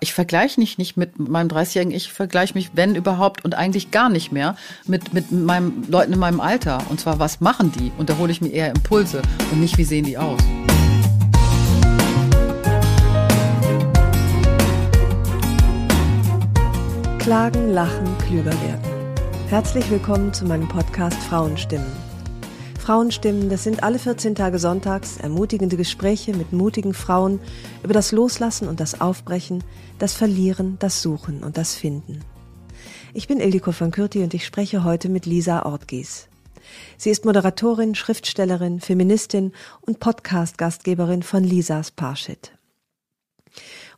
Ich vergleiche mich nicht mit meinem 30-jährigen, ich vergleiche mich, wenn überhaupt und eigentlich gar nicht mehr mit, mit meinem Leuten in meinem Alter. Und zwar, was machen die? Und da hole ich mir eher Impulse und nicht, wie sehen die aus. Klagen, lachen, klüger werden. Herzlich willkommen zu meinem Podcast Frauenstimmen. Frauenstimmen, das sind alle 14 Tage sonntags ermutigende Gespräche mit mutigen Frauen über das Loslassen und das Aufbrechen, das Verlieren, das Suchen und das Finden. Ich bin Ildiko von Kürti und ich spreche heute mit Lisa Ortgies. Sie ist Moderatorin, Schriftstellerin, Feministin und Podcast-Gastgeberin von Lisas Parshit.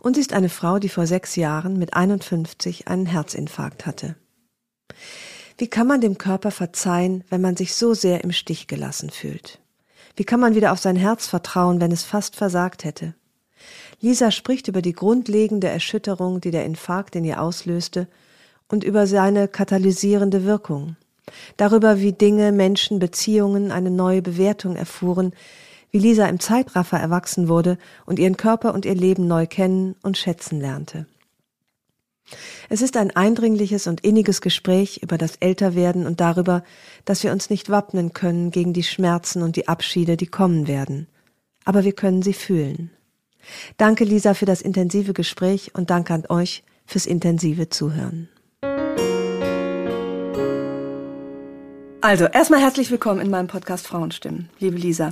Und sie ist eine Frau, die vor sechs Jahren mit 51 einen Herzinfarkt hatte. Wie kann man dem Körper verzeihen, wenn man sich so sehr im Stich gelassen fühlt? Wie kann man wieder auf sein Herz vertrauen, wenn es fast versagt hätte? Lisa spricht über die grundlegende Erschütterung, die der Infarkt in ihr auslöste, und über seine katalysierende Wirkung. Darüber, wie Dinge, Menschen, Beziehungen eine neue Bewertung erfuhren, wie Lisa im Zeitraffer erwachsen wurde und ihren Körper und ihr Leben neu kennen und schätzen lernte. Es ist ein eindringliches und inniges Gespräch über das Älterwerden und darüber, dass wir uns nicht wappnen können gegen die Schmerzen und die Abschiede, die kommen werden. Aber wir können sie fühlen. Danke, Lisa, für das intensive Gespräch und danke an euch fürs intensive Zuhören. Also, erstmal herzlich willkommen in meinem Podcast Frauenstimmen, liebe Lisa.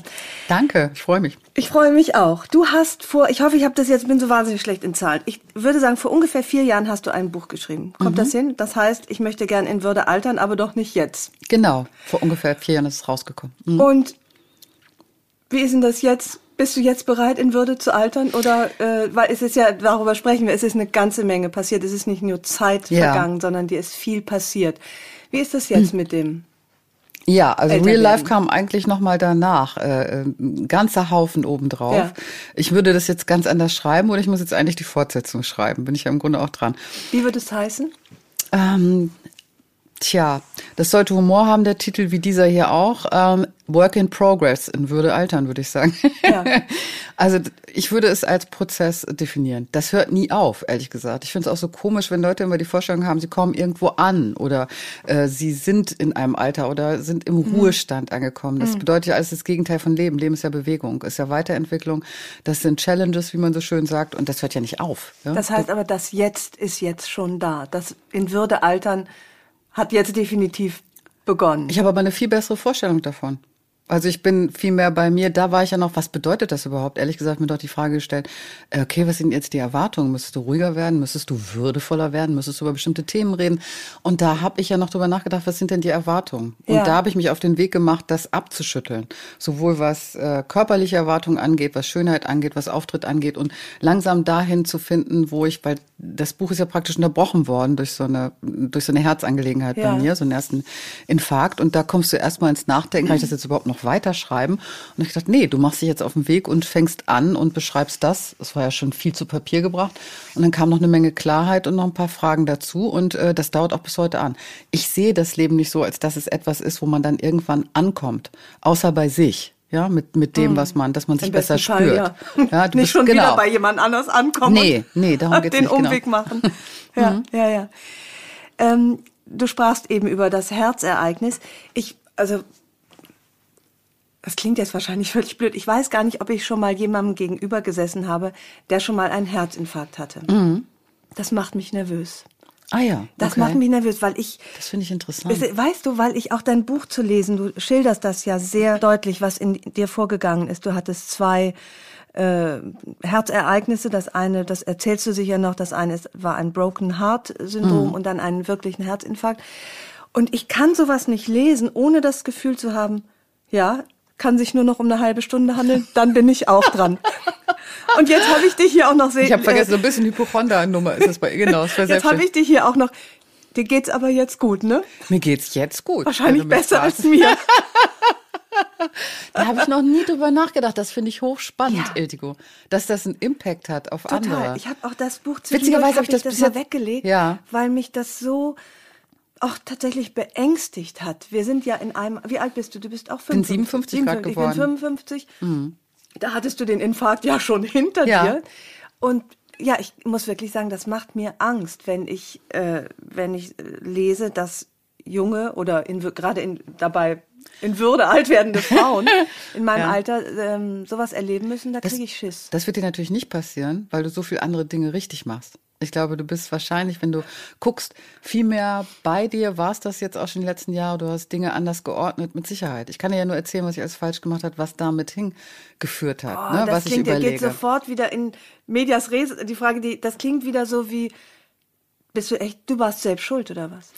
Danke, ich freue mich. Ich freue mich auch. Du hast vor, ich hoffe, ich habe das jetzt, bin so wahnsinnig schlecht in Zahlen. Ich würde sagen, vor ungefähr vier Jahren hast du ein Buch geschrieben. Kommt mhm. das hin? Das heißt, ich möchte gern in Würde altern, aber doch nicht jetzt. Genau, vor ungefähr vier Jahren ist es rausgekommen. Mhm. Und wie ist denn das jetzt? Bist du jetzt bereit, in Würde zu altern? Oder, äh, weil es ist ja, darüber sprechen wir, es ist eine ganze Menge passiert. Es ist nicht nur Zeit ja. vergangen, sondern dir ist viel passiert. Wie ist das jetzt mhm. mit dem ja, also Real Life kam eigentlich noch mal danach, äh, ein ganzer Haufen obendrauf. Ja. Ich würde das jetzt ganz anders schreiben oder ich muss jetzt eigentlich die Fortsetzung schreiben, bin ich ja im Grunde auch dran. Wie würde es heißen? Ähm, Tja, das sollte Humor haben, der Titel, wie dieser hier auch. Ähm, Work in Progress, in Würde altern, würde ich sagen. Ja. Also ich würde es als Prozess definieren. Das hört nie auf, ehrlich gesagt. Ich finde es auch so komisch, wenn Leute immer die Vorstellung haben, sie kommen irgendwo an oder äh, sie sind in einem Alter oder sind im mhm. Ruhestand angekommen. Das mhm. bedeutet ja alles das Gegenteil von Leben. Leben ist ja Bewegung, ist ja Weiterentwicklung. Das sind Challenges, wie man so schön sagt, und das hört ja nicht auf. Ja? Das heißt aber, das Jetzt ist jetzt schon da. Das in Würde altern hat jetzt definitiv begonnen. Ich habe aber eine viel bessere Vorstellung davon. Also ich bin viel mehr bei mir, da war ich ja noch, was bedeutet das überhaupt? Ehrlich gesagt, mir doch die Frage gestellt, äh, okay, was sind jetzt die Erwartungen? Müsstest du ruhiger werden? Müsstest du würdevoller werden? Müsstest du über bestimmte Themen reden? Und da habe ich ja noch drüber nachgedacht, was sind denn die Erwartungen? Und ja. da habe ich mich auf den Weg gemacht, das abzuschütteln. Sowohl was äh, körperliche Erwartungen angeht, was Schönheit angeht, was Auftritt angeht und langsam dahin zu finden, wo ich, weil das Buch ist ja praktisch unterbrochen worden durch so eine, durch so eine Herzangelegenheit ja. bei mir, so einen ersten Infarkt. Und da kommst du erstmal ins Nachdenken, kann ich das jetzt überhaupt noch noch weiterschreiben. Und ich dachte, nee, du machst dich jetzt auf den Weg und fängst an und beschreibst das. Es war ja schon viel zu Papier gebracht. Und dann kam noch eine Menge Klarheit und noch ein paar Fragen dazu. Und äh, das dauert auch bis heute an. Ich sehe das Leben nicht so, als dass es etwas ist, wo man dann irgendwann ankommt. Außer bei sich ja, mit, mit dem, hm. was man, dass man sich besser Fall, spürt. Ja. ja du nicht bist, schon genau. wieder bei jemand anders ankommen. Nee, nee, darum geht's den nicht. Den Umweg genau. machen. Ja, mhm. ja, ja. Ähm, du sprachst eben über das Herzereignis. Ich, also das klingt jetzt wahrscheinlich völlig blöd. Ich weiß gar nicht, ob ich schon mal jemandem gegenüber gesessen habe, der schon mal einen Herzinfarkt hatte. Mhm. Das macht mich nervös. Ah ja. Okay. Das macht mich nervös, weil ich. Das finde ich interessant. Weißt du, weil ich auch dein Buch zu lesen, du schilderst das ja sehr deutlich, was in dir vorgegangen ist. Du hattest zwei äh, Herzereignisse. Das eine, das erzählst du sicher noch, das eine ist, war ein Broken Heart Syndrom mhm. und dann einen wirklichen Herzinfarkt. Und ich kann sowas nicht lesen, ohne das Gefühl zu haben, ja, kann sich nur noch um eine halbe Stunde handeln, dann bin ich auch dran. Und jetzt habe ich dich hier auch noch sehen. Ich habe vergessen, so ein bisschen Hypochonder-Nummer ist das bei genau. Das jetzt habe ich dich hier auch noch. Dir geht's aber jetzt gut, ne? Mir geht's jetzt gut. Wahrscheinlich besser als mir. da habe ich noch nie drüber nachgedacht. Das finde ich hochspannend, ja. Iltigo, dass das einen Impact hat auf Total. andere. Ich habe auch das Buch Witzigerweise habe ich das, das mal weggelegt, ja. weil mich das so auch tatsächlich beängstigt hat. Wir sind ja in einem, wie alt bist du? Du bist auch 55. Bin 57 grad geworden. Ich bin 55. Mhm. Da hattest du den Infarkt ja schon hinter ja. dir. Und ja, ich muss wirklich sagen, das macht mir Angst, wenn ich, äh, wenn ich äh, lese, dass junge oder in, gerade in, dabei in Würde alt werdende Frauen in meinem ja. Alter ähm, sowas erleben müssen, da kriege ich Schiss. Das wird dir natürlich nicht passieren, weil du so viel andere Dinge richtig machst. Ich glaube, du bist wahrscheinlich, wenn du guckst, viel mehr bei dir. Warst das jetzt auch schon die letzten Jahre? Du hast Dinge anders geordnet, mit Sicherheit. Ich kann dir ja nur erzählen, was ich alles falsch gemacht habe, was damit hingeführt hat. Oh, ne, das was klingt, ich überlege. geht sofort wieder in Medias Res. Die Frage, die, das klingt wieder so wie, bist du echt, du warst selbst schuld oder was?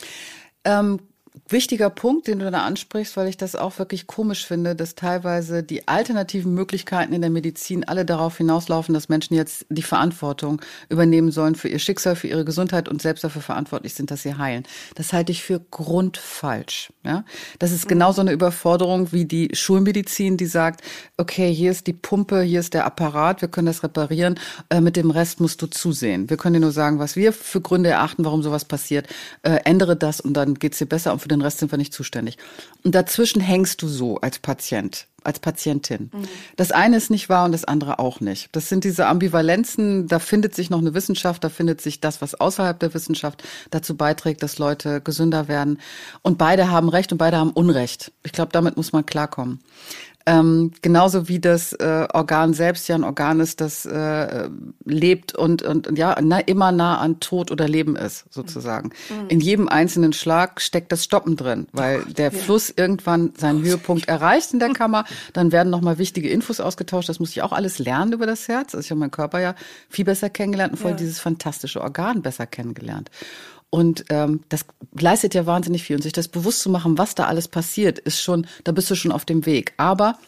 Ähm, wichtiger Punkt, den du da ansprichst, weil ich das auch wirklich komisch finde, dass teilweise die alternativen Möglichkeiten in der Medizin alle darauf hinauslaufen, dass Menschen jetzt die Verantwortung übernehmen sollen für ihr Schicksal, für ihre Gesundheit und selbst dafür verantwortlich sind, dass sie heilen. Das halte ich für grundfalsch. Ja, das ist genauso eine Überforderung wie die Schulmedizin, die sagt, okay, hier ist die Pumpe, hier ist der Apparat, wir können das reparieren, äh, mit dem Rest musst du zusehen. Wir können dir nur sagen, was wir für Gründe erachten, warum sowas passiert. Äh, ändere das und dann geht's dir besser für den Rest sind wir nicht zuständig. Und dazwischen hängst du so als Patient, als Patientin. Mhm. Das eine ist nicht wahr und das andere auch nicht. Das sind diese Ambivalenzen, da findet sich noch eine Wissenschaft, da findet sich das, was außerhalb der Wissenschaft dazu beiträgt, dass Leute gesünder werden. Und beide haben Recht und beide haben Unrecht. Ich glaube, damit muss man klarkommen. Ähm, genauso wie das äh, Organ selbst ja ein Organ ist, das äh, lebt und, und, ja na, immer nah an Tod oder Leben ist, sozusagen. Mhm. In jedem einzelnen Schlag steckt das Stoppen drin, weil oh, der ja. Fluss irgendwann seinen Höhepunkt erreicht in der Kammer. Dann werden nochmal wichtige Infos ausgetauscht. Das muss ich auch alles lernen über das Herz. Also ich habe meinen Körper ja viel besser kennengelernt und vor ja. dieses fantastische Organ besser kennengelernt. Und ähm, das leistet ja wahnsinnig viel. Und sich das bewusst zu machen, was da alles passiert, ist schon, da bist du schon auf dem Weg. Aber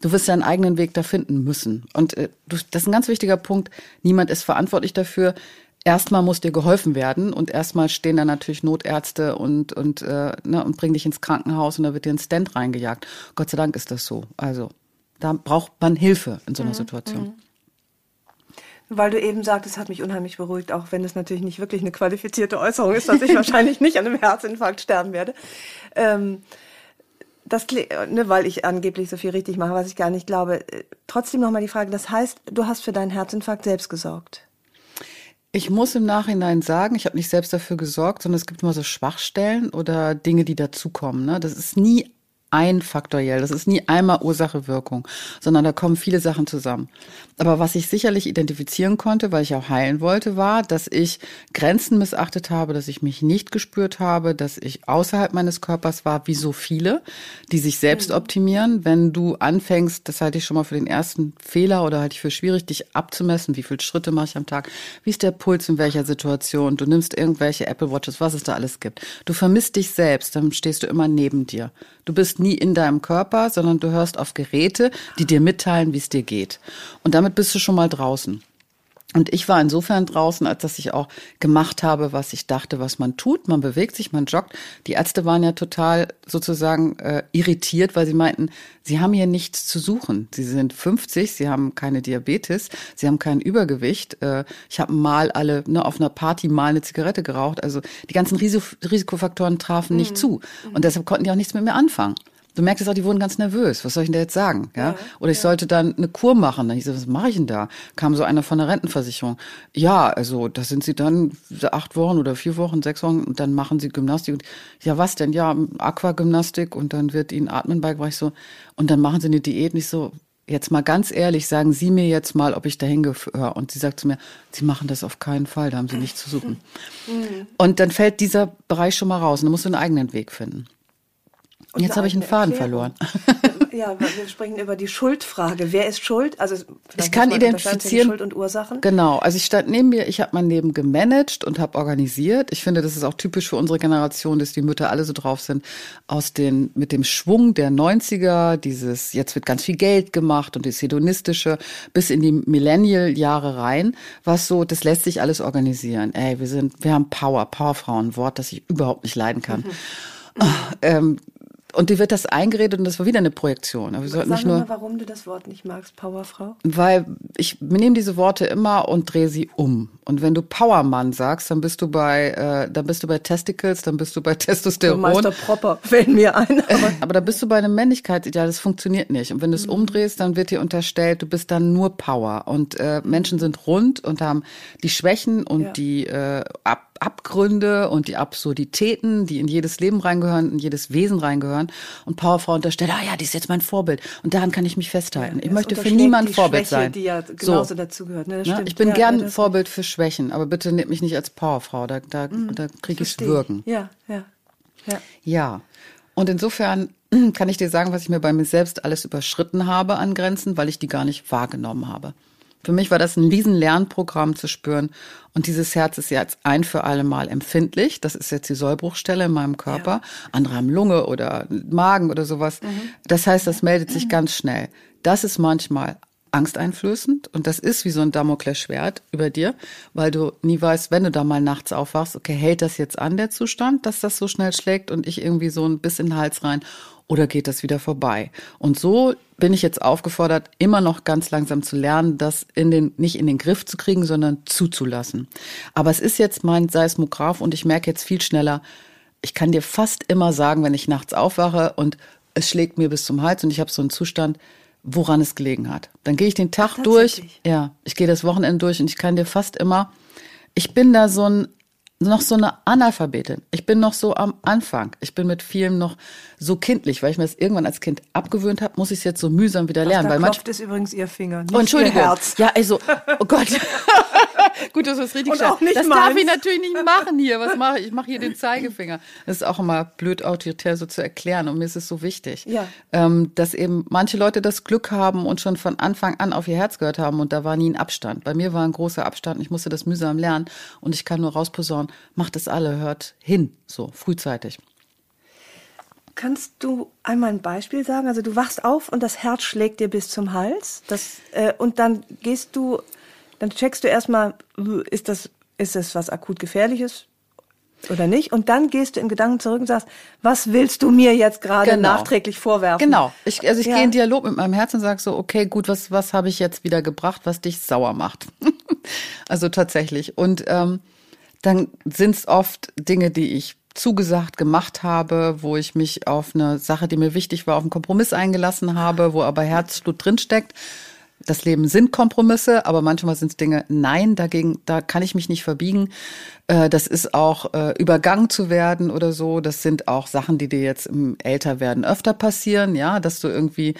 du wirst deinen eigenen Weg da finden müssen. Und äh, du, das ist ein ganz wichtiger Punkt. Niemand ist verantwortlich dafür. Erstmal muss dir geholfen werden und erstmal stehen da natürlich Notärzte und und äh, ne, und bringen dich ins Krankenhaus und da wird dir ein Stand reingejagt. Gott sei Dank ist das so. Also da braucht man Hilfe in so einer mhm. Situation. Mhm. Weil du eben sagtest, hat mich unheimlich beruhigt, auch wenn es natürlich nicht wirklich eine qualifizierte Äußerung ist, dass ich wahrscheinlich nicht an einem Herzinfarkt sterben werde. Ähm, das, ne, weil ich angeblich so viel richtig mache, was ich gar nicht glaube. Trotzdem nochmal die Frage, das heißt, du hast für deinen Herzinfarkt selbst gesorgt? Ich muss im Nachhinein sagen, ich habe nicht selbst dafür gesorgt, sondern es gibt immer so Schwachstellen oder Dinge, die dazukommen. Ne? Das ist nie einfaktoriell. Das ist nie einmal Ursache Wirkung, sondern da kommen viele Sachen zusammen. Aber was ich sicherlich identifizieren konnte, weil ich auch heilen wollte, war, dass ich Grenzen missachtet habe, dass ich mich nicht gespürt habe, dass ich außerhalb meines Körpers war, wie so viele, die sich selbst mhm. optimieren. Wenn du anfängst, das halte ich schon mal für den ersten Fehler oder halte ich für schwierig, dich abzumessen, wie viele Schritte mache ich am Tag, wie ist der Puls in welcher Situation, du nimmst irgendwelche Apple Watches, was es da alles gibt. Du vermisst dich selbst, dann stehst du immer neben dir. Du bist nie in deinem Körper, sondern du hörst auf Geräte, die dir mitteilen, wie es dir geht. Und damit bist du schon mal draußen. Und ich war insofern draußen, als dass ich auch gemacht habe, was ich dachte, was man tut. Man bewegt sich, man joggt. Die Ärzte waren ja total sozusagen äh, irritiert, weil sie meinten, sie haben hier nichts zu suchen. Sie sind 50, sie haben keine Diabetes, sie haben kein Übergewicht. Äh, ich habe mal alle ne, auf einer Party mal eine Zigarette geraucht. Also die ganzen Risikofaktoren trafen nicht mhm. zu. Und deshalb konnten die auch nichts mit mir anfangen. Du merkst es auch, die wurden ganz nervös. Was soll ich denn da jetzt sagen? Ja? ja Oder ich ja. sollte dann eine Kur machen. Dann ich so, was mache ich denn da? Kam so einer von der Rentenversicherung. Ja, also da sind sie dann acht Wochen oder vier Wochen, sechs Wochen und dann machen sie Gymnastik. Und, ja, was denn? Ja, Aquagymnastik und dann wird ihnen Atmen beigebracht. Ich so, und dann machen sie eine Diät. Nicht so, jetzt mal ganz ehrlich, sagen Sie mir jetzt mal, ob ich dahin gehöre. Und sie sagt zu mir, Sie machen das auf keinen Fall, da haben Sie nichts zu suchen. Mhm. Und dann fällt dieser Bereich schon mal raus und dann musst du einen eigenen Weg finden. Und jetzt habe ich einen Faden Erklärung. verloren. Ja, wir sprechen über die Schuldfrage. Wer ist schuld? Also ich kann identifizieren. Schuld und Ursachen. Genau. Also ich stand neben mir, ich habe mein Leben gemanagt und habe organisiert. Ich finde, das ist auch typisch für unsere Generation, dass die Mütter alle so drauf sind, aus den mit dem Schwung der 90er, dieses jetzt wird ganz viel Geld gemacht und das hedonistische bis in die Millennial-Jahre rein, was so, das lässt sich alles organisieren. Ey, wir sind, wir haben Power, Powerfrauen, Wort, das ich überhaupt nicht leiden kann. Mhm. Ähm, und dir wird das eingeredet und das war wieder eine Projektion. Aber wir sollten Sag nicht nur, mal, warum du das Wort nicht magst, Powerfrau? Weil ich nehme diese Worte immer und drehe sie um. Und wenn du Powermann sagst, dann bist du bei, äh, dann bist du bei Testicles, dann bist du bei Testosteron. Meister Propper fällt mir ein. Aber, aber da bist du bei einem Männlichkeitsideal, das funktioniert nicht. Und wenn du es mhm. umdrehst, dann wird dir unterstellt, du bist dann nur Power. Und äh, Menschen sind rund und haben die Schwächen und ja. die äh, Ab Abgründe und die Absurditäten, die in jedes Leben reingehören, in jedes Wesen reingehören. Und Powerfrau unterstellt, ah ja, die ist jetzt mein Vorbild. Und daran kann ich mich festhalten. Ja, ich möchte für niemanden Vorbild Schwäche, sein. Die ja genauso so. dazugehört. Ne, ne? Ich bin ja, gern ja, Vorbild für Schwächen, aber bitte nehmt mich nicht als Powerfrau. Da, da, mhm, da kriege ich Würgen. Ja, ja, ja. Ja. Und insofern kann ich dir sagen, was ich mir bei mir selbst alles überschritten habe an Grenzen, weil ich die gar nicht wahrgenommen habe. Für mich war das ein riesen Lernprogramm zu spüren. Und dieses Herz ist jetzt ein für alle Mal empfindlich. Das ist jetzt die Sollbruchstelle in meinem Körper. Ja. Andere haben Lunge oder Magen oder sowas. Mhm. Das heißt, das meldet sich ganz schnell. Das ist manchmal angsteinflößend und das ist wie so ein Damoklesschwert über dir, weil du nie weißt, wenn du da mal nachts aufwachst, okay, hält das jetzt an der Zustand, dass das so schnell schlägt und ich irgendwie so ein bisschen in den Hals rein oder geht das wieder vorbei? Und so bin ich jetzt aufgefordert, immer noch ganz langsam zu lernen, das in den, nicht in den Griff zu kriegen, sondern zuzulassen. Aber es ist jetzt mein Seismograph und ich merke jetzt viel schneller, ich kann dir fast immer sagen, wenn ich nachts aufwache und es schlägt mir bis zum Hals und ich habe so einen Zustand, woran es gelegen hat. Dann gehe ich den Tag durch, ja, ich gehe das Wochenende durch und ich kann dir fast immer, ich bin da so ein noch so eine Analphabetin. Ich bin noch so am Anfang. Ich bin mit vielem noch so kindlich, weil ich mir das irgendwann als Kind abgewöhnt habe, muss ich es jetzt so mühsam wieder lernen. Ach, da weil klopft ist übrigens ihr Finger, nicht oh, Entschuldigung. ihr Herz. Ja, also, oh Gott. Gut, das ist richtig Und auch nicht Das meins. darf ich natürlich nicht machen hier. Was mache ich? Ich mache hier den Zeigefinger. Das ist auch immer blöd autoritär so zu erklären und mir ist es so wichtig, ja. ähm, dass eben manche Leute das Glück haben und schon von Anfang an auf ihr Herz gehört haben und da war nie ein Abstand. Bei mir war ein großer Abstand. Ich musste das mühsam lernen und ich kann nur rausposaunen, macht es alle, hört hin, so frühzeitig. Kannst du einmal ein Beispiel sagen? Also du wachst auf und das Herz schlägt dir bis zum Hals. Das, äh, und dann gehst du dann checkst du erstmal, ist das, ist das was akut gefährliches oder nicht? Und dann gehst du in Gedanken zurück und sagst, was willst du mir jetzt gerade genau. nachträglich vorwerfen? Genau. Ich, also ich ja. gehe in Dialog mit meinem Herzen und sage so, okay, gut, was, was habe ich jetzt wieder gebracht, was dich sauer macht? also tatsächlich. Und ähm, dann sind es oft Dinge, die ich zugesagt gemacht habe, wo ich mich auf eine Sache, die mir wichtig war, auf einen Kompromiss eingelassen habe, wo aber Herzblut drinsteckt das Leben sind Kompromisse, aber manchmal sind es Dinge, nein, dagegen, da kann ich mich nicht verbiegen. Äh, das ist auch äh, übergangen zu werden oder so. Das sind auch Sachen, die dir jetzt im Älterwerden öfter passieren, ja, dass du irgendwie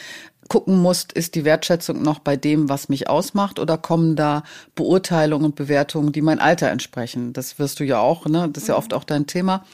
gucken musst, ist die Wertschätzung noch bei dem, was mich ausmacht, oder kommen da Beurteilungen und Bewertungen, die mein Alter entsprechen? Das wirst du ja auch, ne? Das ist ja oft auch dein Thema.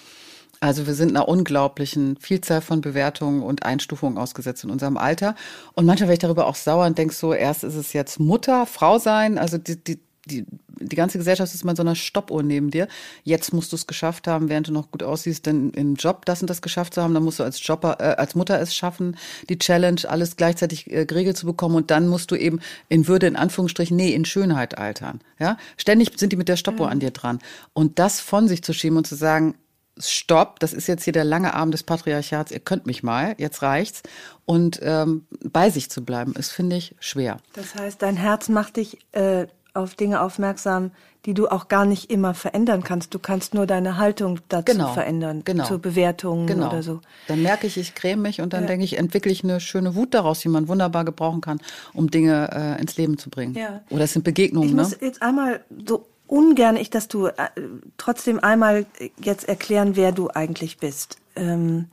Also wir sind einer unglaublichen Vielzahl von Bewertungen und Einstufungen ausgesetzt in unserem Alter. Und manchmal werde ich darüber auch sauer und denke so, erst ist es jetzt Mutter, Frau sein, also die, die, die, die ganze Gesellschaft ist mal in so einer Stoppuhr neben dir. Jetzt musst du es geschafft haben, während du noch gut aussiehst, denn im Job das und das geschafft zu haben. Dann musst du als Jobber, äh, als Mutter es schaffen, die Challenge, alles gleichzeitig äh, geregelt zu bekommen. Und dann musst du eben in Würde, in Anführungsstrichen, nee, in Schönheit altern. Ja, ständig sind die mit der Stoppuhr mhm. an dir dran. Und das von sich zu schieben und zu sagen, Stopp, das ist jetzt hier der lange Arm des Patriarchats, ihr könnt mich mal, jetzt reicht's. Und ähm, bei sich zu bleiben, ist, finde ich, schwer. Das heißt, dein Herz macht dich äh, auf Dinge aufmerksam, die du auch gar nicht immer verändern kannst. Du kannst nur deine Haltung dazu genau, verändern, genau, zu Bewertungen genau. oder so. Dann merke ich, ich creme mich und dann ja. denke ich, entwickle ich eine schöne Wut daraus, die man wunderbar gebrauchen kann, um Dinge äh, ins Leben zu bringen. Ja. Oder es sind Begegnungen. Ich ne? muss jetzt einmal so ungern ich, dass du äh, trotzdem einmal jetzt erklären, wer du eigentlich bist. Ähm,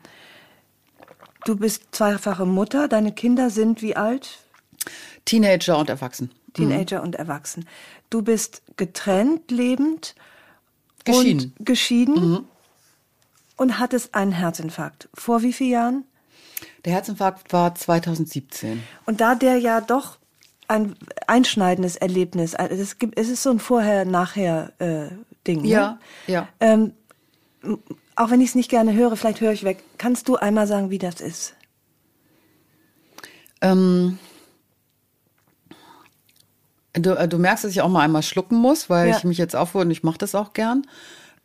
du bist zweifache Mutter, deine Kinder sind wie alt? Teenager und erwachsen. Teenager mhm. und erwachsen. Du bist getrennt, lebend. Geschieden. Und geschieden. Mhm. Und hattest einen Herzinfarkt. Vor wie vielen Jahren? Der Herzinfarkt war 2017. Und da der ja doch ein einschneidendes Erlebnis, also es, gibt, es ist so ein Vorher-Nachher-Ding. Äh, ja, ne? ja. Ähm, auch wenn ich es nicht gerne höre, vielleicht höre ich weg. Kannst du einmal sagen, wie das ist? Ähm, du, äh, du merkst, dass ich auch mal einmal schlucken muss, weil Ja. ich mich jetzt aufhöre und ich mache das auch gern.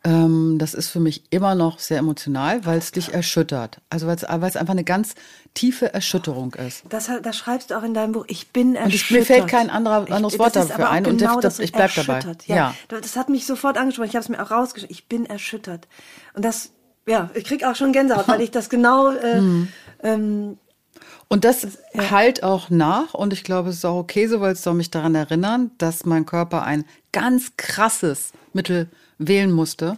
Ähm, das ist für mich immer noch sehr emotional, weil es dich erschüttert. Also weil es einfach eine ganz tiefe Erschütterung ist. Das, das schreibst du auch in deinem Buch. Ich bin Und ich- erschüttert. mir fällt kein anderer- anderes Wort das ist dafür ein und genau das- das, ich bleib dabei. erschüttert. Ja. Ja. Das hat mich sofort angesprochen. Ich habe es mir auch rausgeschrieben. Ich bin erschüttert. Und das, ja, ich krieg auch schon Gänsehaut, weil ich das genau äh, Mhm. ähm, Und das halt auch nach und ich glaube, es ist auch okay so, weil es soll mich daran erinnern, dass mein Körper ein ganz krasses Mittel wählen musste,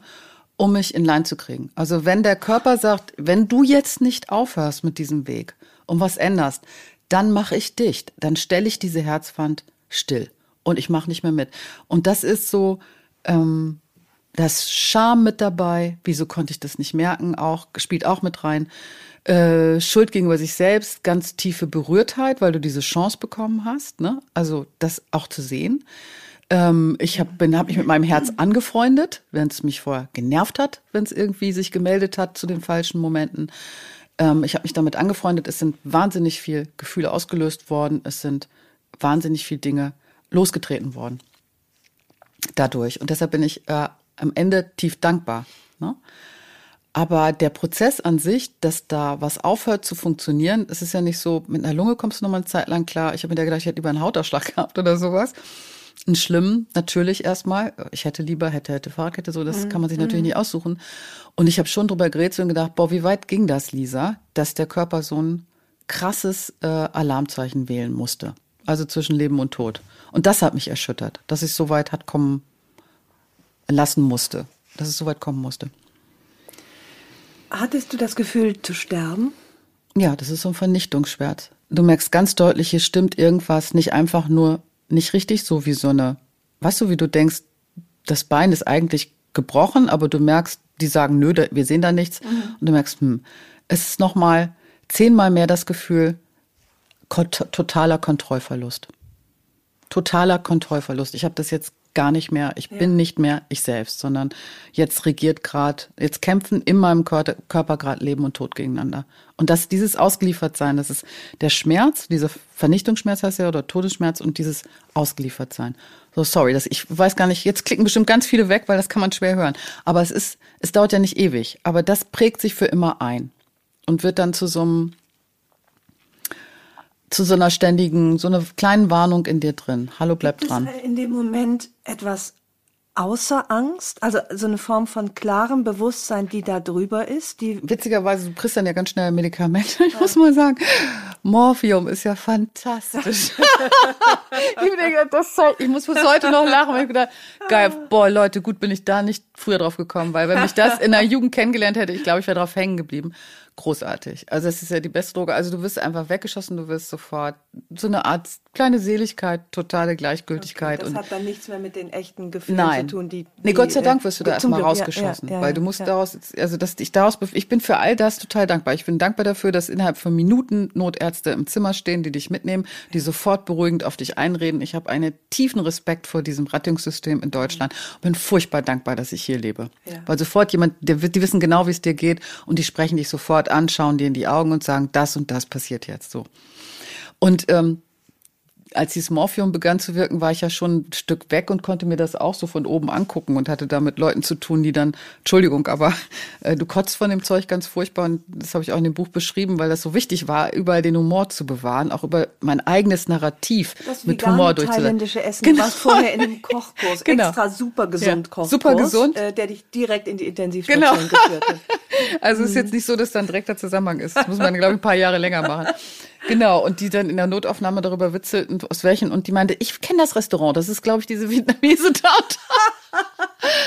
um mich in Line zu kriegen. Also wenn der Körper sagt, wenn du jetzt nicht aufhörst mit diesem Weg und was änderst, dann mache ich dicht, dann stelle ich diese Herzwand still und ich mache nicht mehr mit. Und das ist so, ähm, das Scham mit dabei, wieso konnte ich das nicht merken, auch spielt auch mit rein. Äh, Schuld gegenüber sich selbst, ganz tiefe Berührtheit, weil du diese Chance bekommen hast, ne? Also das auch zu sehen. Ähm, ich habe hab mich mit meinem Herz angefreundet, wenn es mich vorher genervt hat, wenn es irgendwie sich gemeldet hat zu den falschen Momenten. Ähm, ich habe mich damit angefreundet. Es sind wahnsinnig viel Gefühle ausgelöst worden. Es sind wahnsinnig viel Dinge losgetreten worden dadurch. Und deshalb bin ich äh, am Ende tief dankbar. Ne? Aber der Prozess an sich, dass da was aufhört zu funktionieren, es ist ja nicht so, mit einer Lunge kommst du noch mal eine Zeit lang klar. Ich habe mir da gedacht, ich hätte lieber einen Hautausschlag gehabt oder sowas. Einen schlimmen, natürlich erstmal. Ich hätte lieber, hätte, hätte Fahrradkette, so, das kann man sich natürlich nicht aussuchen. Und ich habe schon drüber geredet und gedacht, boah, wie weit ging das, Lisa, dass der Körper so ein krasses äh, Alarmzeichen wählen musste. Also zwischen Leben und Tod. Und das hat mich erschüttert, dass ich so weit hat kommen lassen musste. Dass es so weit kommen musste. Hattest du das Gefühl zu sterben? Ja, das ist so ein Vernichtungsschwert. Du merkst ganz deutlich, hier stimmt irgendwas nicht einfach nur nicht richtig, so wie so eine, weißt du, wie du denkst, das Bein ist eigentlich gebrochen, aber du merkst, die sagen, nö, da, wir sehen da nichts. Und du merkst, hm, es ist nochmal zehnmal mehr das Gefühl, totaler Kontrollverlust. Totaler Kontrollverlust. Ich habe das jetzt gar nicht mehr, ich bin nicht mehr ich selbst, sondern jetzt regiert gerade, jetzt kämpfen in meinem Körper, Körper gerade Leben und Tod gegeneinander. Und dass dieses Ausgeliefertsein, das ist der Schmerz, dieser Vernichtungsschmerz heißt ja, oder Todesschmerz und dieses Ausgeliefertsein. So, sorry, das, ich weiß gar nicht, jetzt klicken bestimmt ganz viele weg, weil das kann man schwer hören. Aber es ist, es dauert ja nicht ewig. Aber das prägt sich für immer ein und wird dann zu so einem, zu so einer ständigen, so einer kleinen Warnung in dir drin. Hallo, bleib Gibt dran. in dem Moment etwas außer Angst? Also so eine Form von klarem Bewusstsein, die da drüber ist? Die Witzigerweise, du kriegst dann ja ganz schnell Medikamente. Ich muss mal sagen, Morphium ist ja fantastisch. ich, denke, das, soll- ich muss bis heute noch lachen. weil Ich gedacht, geil, boah, Leute, gut bin ich da nicht früher drauf gekommen, weil wenn mich das in der Jugend kennengelernt hätte, ich glaube, ich wäre drauf hängen geblieben. Großartig. Also es ist ja die beste Droge. Also du wirst einfach weggeschossen, du wirst sofort so eine Art kleine Seligkeit, totale Gleichgültigkeit das und hat dann nichts mehr mit den echten Gefühlen Nein. zu tun, die, nee, die, Gott sei äh, Dank wirst du da zum erstmal Glück, ja, rausgeschossen, ja, ja, weil du musst daraus, also dass ich daraus, ich bin für all das total dankbar. Ich bin dankbar dafür, dass innerhalb von Minuten Notärzte im Zimmer stehen, die dich mitnehmen, die sofort beruhigend auf dich einreden. Ich habe einen tiefen Respekt vor diesem Rettungssystem in Deutschland und bin furchtbar dankbar, dass ich hier lebe. Weil sofort jemand, der, die wissen genau, wie es dir geht und die sprechen dich sofort an, schauen dir in die Augen und sagen, das und das passiert jetzt so. Und ähm, als dieses Morphium begann zu wirken, war ich ja schon ein Stück weg und konnte mir das auch so von oben angucken und hatte da mit Leuten zu tun, die dann, Entschuldigung, aber äh, du kotzt von dem Zeug ganz furchtbar und das habe ich auch in dem Buch beschrieben, weil das so wichtig war, überall den Humor zu bewahren, auch über mein eigenes Narrativ Das mit Humor durchzusetzen. thailändische Essen. Genau. Du warst vorher in einem Kochkurs. Genau. Extra super gesund Ja, Kochkurs. super gesund. Äh, der dich direkt in die Intensivstation Genau. geführt hat. Also es ist jetzt nicht so, dass da ein direkter Zusammenhang ist. Das muss man, glaube ich, ein paar Jahre länger machen. Genau, und die dann in der Notaufnahme darüber witzelten, aus welchen, und die meinte, ich kenne das Restaurant, das ist, glaube ich, diese Vietnamese dort.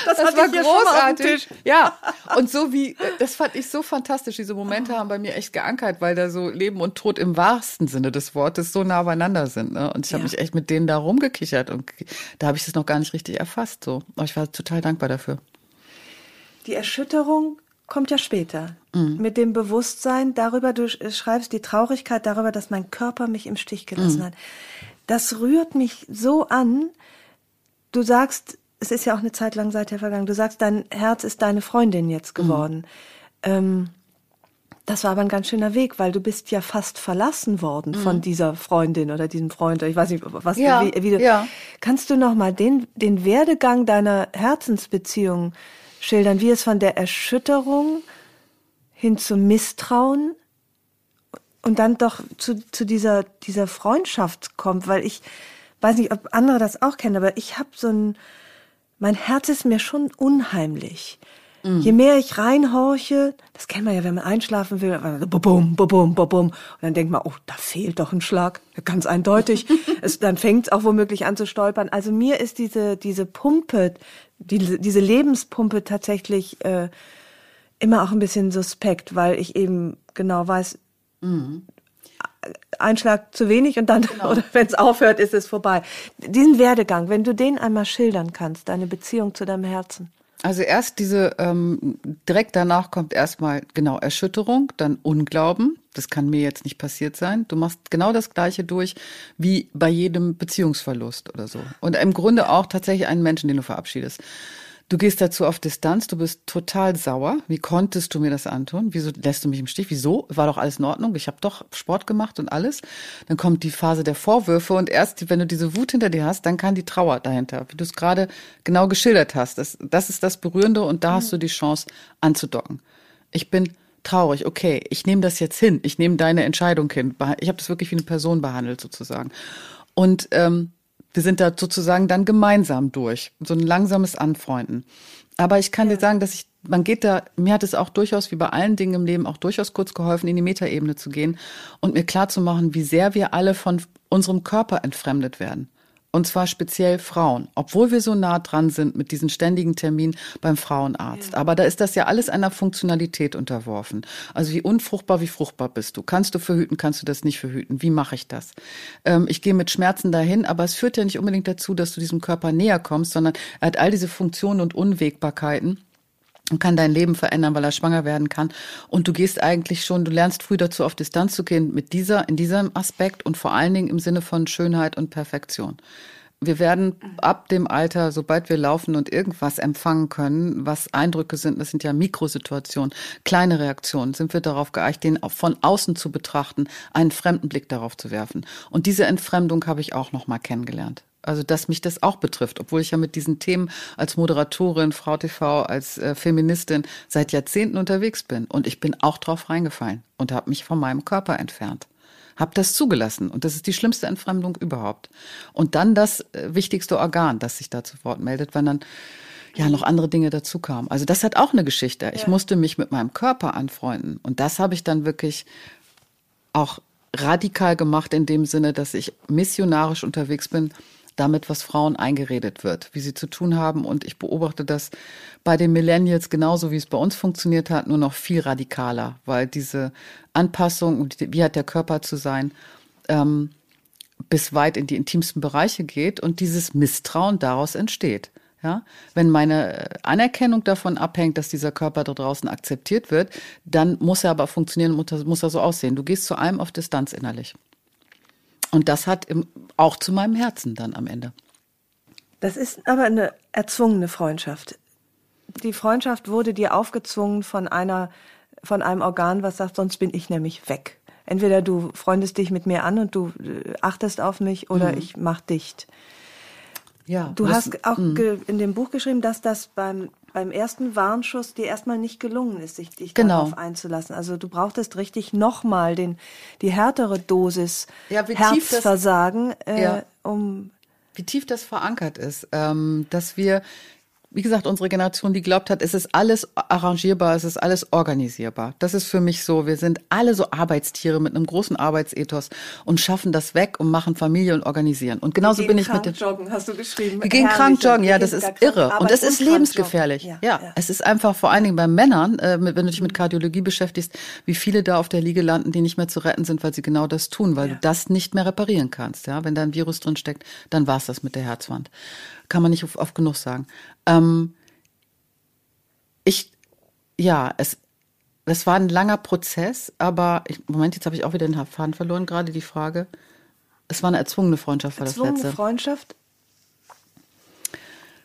Das, Das war großartig. Ja, und so wie, äh, das fand ich so fantastisch. Diese Momente haben bei mir echt geankert, weil da so Leben und Tod im wahrsten Sinne des Wortes so nah beieinander sind. Ne? Und ich habe Ja. mich echt mit denen da rumgekichert und da habe ich das noch gar nicht richtig erfasst. So. Aber ich war total dankbar dafür. Die Erschütterung kommt ja später. Mhm. Mit dem Bewusstsein darüber, du schreibst die Traurigkeit darüber, dass mein Körper mich im Stich gelassen mhm. hat. Das rührt mich so an. Du sagst, es ist ja auch eine Zeit lang seither vergangen, du sagst, dein Herz ist deine Freundin jetzt mhm. geworden. Mhm. Ähm, das war aber ein ganz schöner Weg, weil du bist ja fast verlassen worden mhm. von dieser Freundin oder diesem Freund. Ich weiß nicht, was ja, wie, wie du. Ja. Kannst du noch mal den den Werdegang deiner Herzensbeziehung schildern, wie es von der Erschütterung hin zum Misstrauen und dann doch zu, zu dieser dieser Freundschaft kommt, weil ich weiß nicht, ob andere das auch kennen, aber ich habe so ein mein Herz ist mir schon unheimlich. Mhm. Je mehr ich reinhorche, das kennt man ja, wenn man einschlafen will, bum, bum, bum, bum, und dann denkt man, oh, da fehlt doch ein Schlag, ganz eindeutig. es, dann fängt es auch womöglich an zu stolpern. Also mir ist diese, diese Pumpe, die, diese Lebenspumpe tatsächlich äh, immer auch ein bisschen suspekt, weil ich eben genau weiß, mhm. Einschlag zu wenig und dann, genau. oder wenn es aufhört, ist es vorbei. Diesen Werdegang, wenn du den einmal schildern kannst, deine Beziehung zu deinem Herzen. Also erst diese, ähm, direkt danach kommt erstmal genau Erschütterung, dann Unglauben. Das kann mir jetzt nicht passiert sein. Du machst genau das Gleiche durch wie bei jedem Beziehungsverlust oder so. Und im Grunde auch tatsächlich einen Menschen, den du verabschiedest. Du gehst dazu auf Distanz, du bist total sauer. Wie konntest du mir das antun? Wieso lässt du mich im Stich? Wieso? War doch alles in Ordnung. Ich habe doch Sport gemacht und alles. Dann kommt die Phase der Vorwürfe und erst, wenn du diese Wut hinter dir hast, dann kann die Trauer dahinter, wie du es gerade genau geschildert hast. Das, das ist das Berührende und da hast du die Chance anzudocken. Ich bin traurig, okay, ich nehme das jetzt hin, ich nehme deine Entscheidung hin. Ich habe das wirklich wie eine Person behandelt sozusagen. Und ähm, wir sind da sozusagen dann gemeinsam durch. So ein langsames Anfreunden. Aber ich kann ja. dir sagen, dass ich, man geht da, mir hat es auch durchaus, wie bei allen Dingen im Leben, auch durchaus kurz geholfen, in die Metaebene zu gehen und mir klar zu machen, wie sehr wir alle von unserem Körper entfremdet werden. Und zwar speziell Frauen, obwohl wir so nah dran sind mit diesen ständigen Terminen beim Frauenarzt. Ja. Aber da ist das ja alles einer Funktionalität unterworfen. Also wie unfruchtbar, wie fruchtbar bist du? Kannst du verhüten, kannst du das nicht verhüten? Wie mache ich das? Ähm, ich gehe mit Schmerzen dahin, aber es führt ja nicht unbedingt dazu, dass du diesem Körper näher kommst, sondern er hat all diese Funktionen und Unwägbarkeiten und kann dein Leben verändern, weil er schwanger werden kann. Und du gehst eigentlich schon, du lernst früh dazu, auf Distanz zu gehen mit dieser, in diesem Aspekt und vor allen Dingen im Sinne von Schönheit und Perfektion. Wir werden ab dem Alter, sobald wir laufen und irgendwas empfangen können, was Eindrücke sind, das sind ja Mikrosituationen, kleine Reaktionen, sind wir darauf geeicht, den von außen zu betrachten, einen fremden Blick darauf zu werfen. Und diese Entfremdung habe ich auch noch mal kennengelernt. Also, dass mich das auch betrifft, obwohl ich ja mit diesen Themen als Moderatorin, Frau TV, als äh, Feministin seit Jahrzehnten unterwegs bin. Und ich bin auch drauf reingefallen und habe mich von meinem Körper entfernt. Hab das zugelassen. Und das ist die schlimmste Entfremdung überhaupt. Und dann das äh, wichtigste Organ, das sich da zu Wort meldet, wenn dann ja noch andere Dinge dazu kamen. Also das hat auch eine Geschichte. Ich musste mich mit meinem Körper anfreunden. Und das habe ich dann wirklich auch radikal gemacht in dem Sinne, dass ich missionarisch unterwegs bin damit, was Frauen eingeredet wird, wie sie zu tun haben. Und ich beobachte das bei den Millennials genauso, wie es bei uns funktioniert hat, nur noch viel radikaler, weil diese Anpassung, wie hat der Körper zu sein, ähm, bis weit in die intimsten Bereiche geht und dieses Misstrauen daraus entsteht. Ja, wenn meine Anerkennung davon abhängt, dass dieser Körper da draußen akzeptiert wird, dann muss er aber funktionieren, muss er so aussehen. Du gehst zu allem auf Distanz innerlich. Und das hat im, auch zu meinem Herzen dann am Ende. Das ist aber eine erzwungene Freundschaft. Die Freundschaft wurde dir aufgezwungen von einer, von einem Organ, was sagt, sonst bin ich nämlich weg. Entweder du freundest dich mit mir an und du äh, achtest auf mich oder mhm. ich mach dicht. Ja. Du hast auch mhm. in dem Buch geschrieben, dass das beim beim ersten Warnschuss dir erstmal nicht gelungen ist, sich dich genau. darauf einzulassen. Also du brauchtest richtig nochmal den die härtere Dosis ja, Herzversagen, das, äh, ja. um wie tief das verankert ist, ähm, dass wir wie gesagt, unsere Generation, die glaubt hat, es ist alles arrangierbar, es ist alles organisierbar. Das ist für mich so. Wir sind alle so Arbeitstiere mit einem großen Arbeitsethos und schaffen das weg und machen Familie und organisieren. Und genauso bin ich mit dem. Joggen, hast du geschrieben. Wir gehen krank joggen, ja, das ist irre. Und das ist lebensgefährlich. Ja, ja, ja, es ist einfach vor allen Dingen bei Männern, äh, wenn du dich mit Kardiologie beschäftigst, wie viele da auf der Liege landen, die nicht mehr zu retten sind, weil sie genau das tun, weil ja. du das nicht mehr reparieren kannst. Ja, wenn da ein Virus drin steckt, dann war's das mit der Herzwand kann man nicht oft genug sagen. Ähm, ich ja, es, es war ein langer Prozess, aber ich, Moment, jetzt habe ich auch wieder den Faden verloren, gerade die Frage. Es war eine erzwungene Freundschaft, war Erzwungene das letzte. Freundschaft?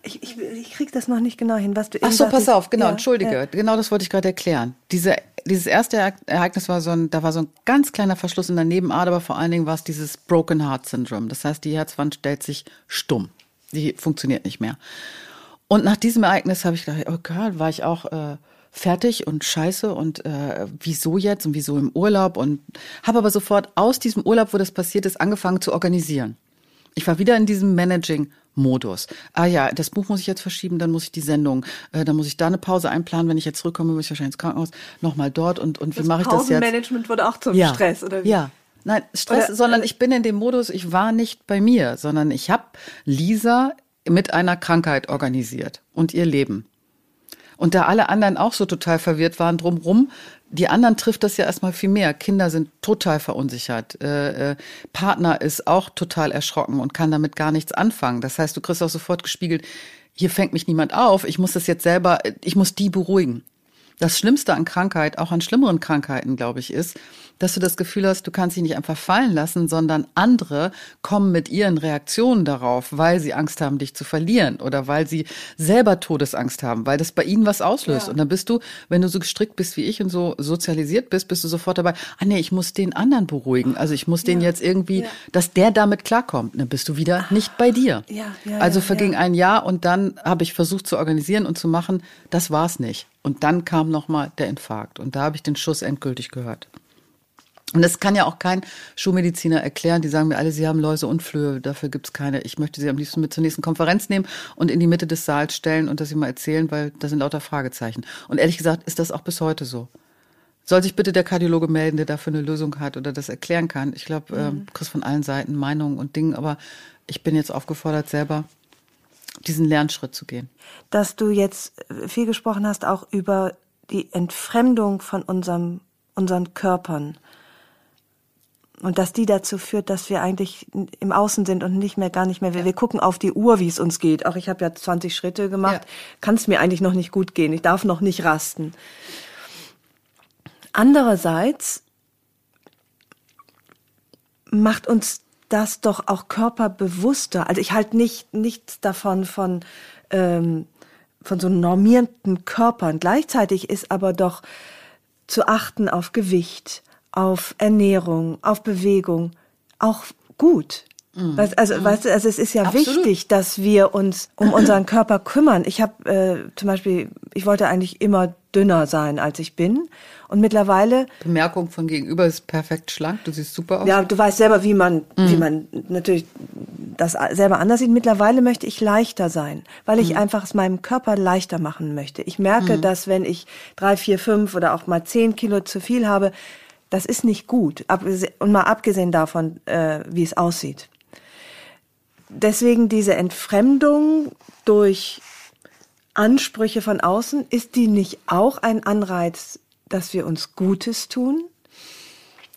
Ich, ich, ich krieg das noch nicht genau hin, was du Ach so, pass auf, genau, Ja, entschuldige. ja. Genau das wollte ich gerade erklären. Diese, dieses erste Ereig- Ereignis war so ein, da war so ein ganz kleiner Verschluss in der Nebenader, aber vor allen Dingen war es dieses Broken Heart Syndrome. Das heißt, die Herzwand stellt sich stumm. Die funktioniert nicht mehr. Und nach diesem Ereignis habe ich gedacht, oh Gott, war ich auch äh, fertig und scheiße und äh, wieso jetzt und wieso im Urlaub und habe aber sofort aus diesem Urlaub, wo das passiert ist, angefangen zu organisieren. Ich war wieder in diesem Managing-Modus. Ah ja, das Buch muss ich jetzt verschieben, dann muss ich die Sendung, äh, dann muss ich da eine Pause einplanen. Wenn ich jetzt zurückkomme, muss ich wahrscheinlich ins Krankenhaus, nochmal dort und, und wie mache ich das jetzt? Pausenmanagement wurde auch zum ja. Stress, oder wie? Ja. Nein, Stress, Oder- sondern ich bin in dem Modus, ich war nicht bei mir, sondern ich habe Lisa mit einer Krankheit organisiert und ihr Leben. Und da alle anderen auch so total verwirrt waren drumrum, die anderen trifft das ja erstmal viel mehr. Kinder sind total verunsichert. Äh, äh, Partner ist auch total erschrocken und kann damit gar nichts anfangen. Das heißt, du kriegst auch sofort gespiegelt, hier fängt mich niemand auf, ich muss das jetzt selber, ich muss die beruhigen. Das Schlimmste an Krankheit, auch an schlimmeren Krankheiten, glaube ich, ist, dass du das Gefühl hast, du kannst dich nicht einfach fallen lassen, sondern andere kommen mit ihren Reaktionen darauf, weil sie Angst haben, dich zu verlieren oder weil sie selber Todesangst haben, weil das bei ihnen was auslöst. Und dann bist du, wenn du so gestrickt bist wie ich und so sozialisiert bist, bist du sofort dabei, ah nee, ich muss den anderen beruhigen. Also ich muss den jetzt irgendwie, dass der damit klarkommt. Dann bist du wieder nicht bei dir. Ja, ja, also ja, verging ja. ein Jahr und dann habe ich versucht zu organisieren und zu machen, das war's nicht. Und dann kam nochmal der Infarkt und da habe ich den Schuss endgültig gehört. Und das kann ja auch kein Schulmediziner erklären. Die sagen mir alle, sie haben Läuse und Flöhe, dafür gibt's keine. Ich möchte sie am liebsten mit zur nächsten Konferenz nehmen und in die Mitte des Saals stellen und das sie mal erzählen, weil da sind lauter Fragezeichen. Und ehrlich gesagt ist das auch bis heute so. Soll sich bitte der Kardiologe melden, der dafür eine Lösung hat oder das erklären kann. Ich glaube, ähm, du kriegst von allen Seiten Meinungen und Dingen, aber ich bin jetzt aufgefordert, selber diesen Lernschritt zu gehen. Dass du jetzt viel gesprochen hast auch über die Entfremdung von unserem, unseren Körpern. Und dass die dazu führt, dass wir eigentlich im Außen sind und nicht mehr, gar nicht mehr, wir, wir gucken auf die Uhr, wie es uns geht. Auch ich habe ja 20 Schritte gemacht, Ja. kann es mir eigentlich noch nicht gut gehen, ich darf noch nicht rasten. Andererseits macht uns das doch auch körperbewusster. Also ich halte nicht nichts davon von ähm, von so normierenden Körpern. Gleichzeitig ist aber doch zu achten auf Gewicht, auf Ernährung, auf Bewegung auch gut. Weißt, also, weißt du, also es ist ja Absolut. wichtig, dass wir uns um unseren Körper kümmern. Ich habe äh, zum Beispiel, ich wollte eigentlich immer dünner sein, als ich bin. Und mittlerweile Bemerkung von gegenüber ist perfekt schlank, du siehst super aus. ja, du weißt selber, wie man, wie man natürlich das selber anders sieht. Mittlerweile möchte ich leichter sein, weil ich einfach es meinem Körper leichter machen möchte. Ich merke, dass wenn ich drei, vier, fünf oder auch mal zehn Kilo zu viel habe, das ist nicht gut. Und mal abgesehen davon, äh, wie es aussieht. Deswegen diese Entfremdung durch Ansprüche von außen, ist die nicht auch ein Anreiz, dass wir uns Gutes tun?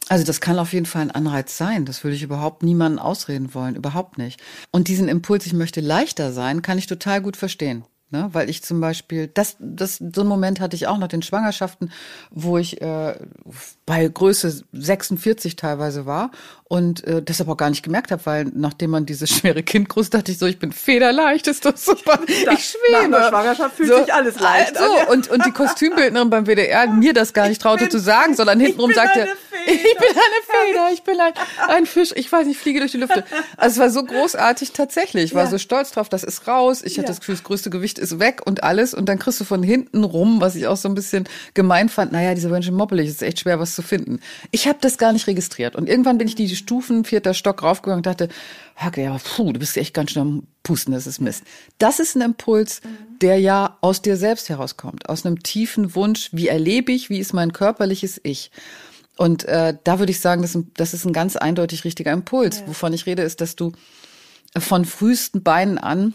Also das kann auf jeden Fall ein Anreiz sein. Das würde ich überhaupt niemandem ausreden wollen. Überhaupt nicht. Und diesen Impuls, ich möchte leichter sein, kann ich total gut verstehen. Ne? Weil ich zum Beispiel, das, das, so einen Moment hatte ich auch nach den Schwangerschaften, wo ich äh, bei Größe 46 teilweise war und äh, das aber auch gar nicht gemerkt habe, weil nachdem man dieses schwere Kind groß, dachte ich so, ich bin federleicht, ist doch super. Ich schwebe. nach der Schwangerschaft fühlt sich alles leicht so, an, ja. und, und die Kostümbildnerin beim WDR mir das gar nicht traute bin- zu sagen, sondern hintenrum sagte, Feder. ich bin eine Feder, ich bin ein, ein Fisch, ich weiß nicht, ich fliege durch die Lüfte. Also es war so großartig tatsächlich. Ich war Ja. so stolz drauf, das ist raus. Ich hatte Ja. das Gefühl, das größte Gewicht ist weg und alles. Und dann kriegst du von hinten rum, was ich auch so ein bisschen gemein fand, naja, dieser Menschen moppelig, ist echt schwer, was zu finden. Ich habe das gar nicht registriert. Und irgendwann bin ich die Stufen, vierter Stock raufgegangen und dachte, Hacke, ja, puh, du bist echt ganz schön am Pusten, das ist Mist. Das ist ein Impuls, der ja aus dir selbst herauskommt, aus einem tiefen Wunsch, wie erlebe ich, wie ist mein körperliches Ich. Und äh, da würde ich sagen, das, ist ein- das ist ein ganz eindeutig richtiger Impuls. Wovon ich rede, ist, dass du von frühesten Beinen an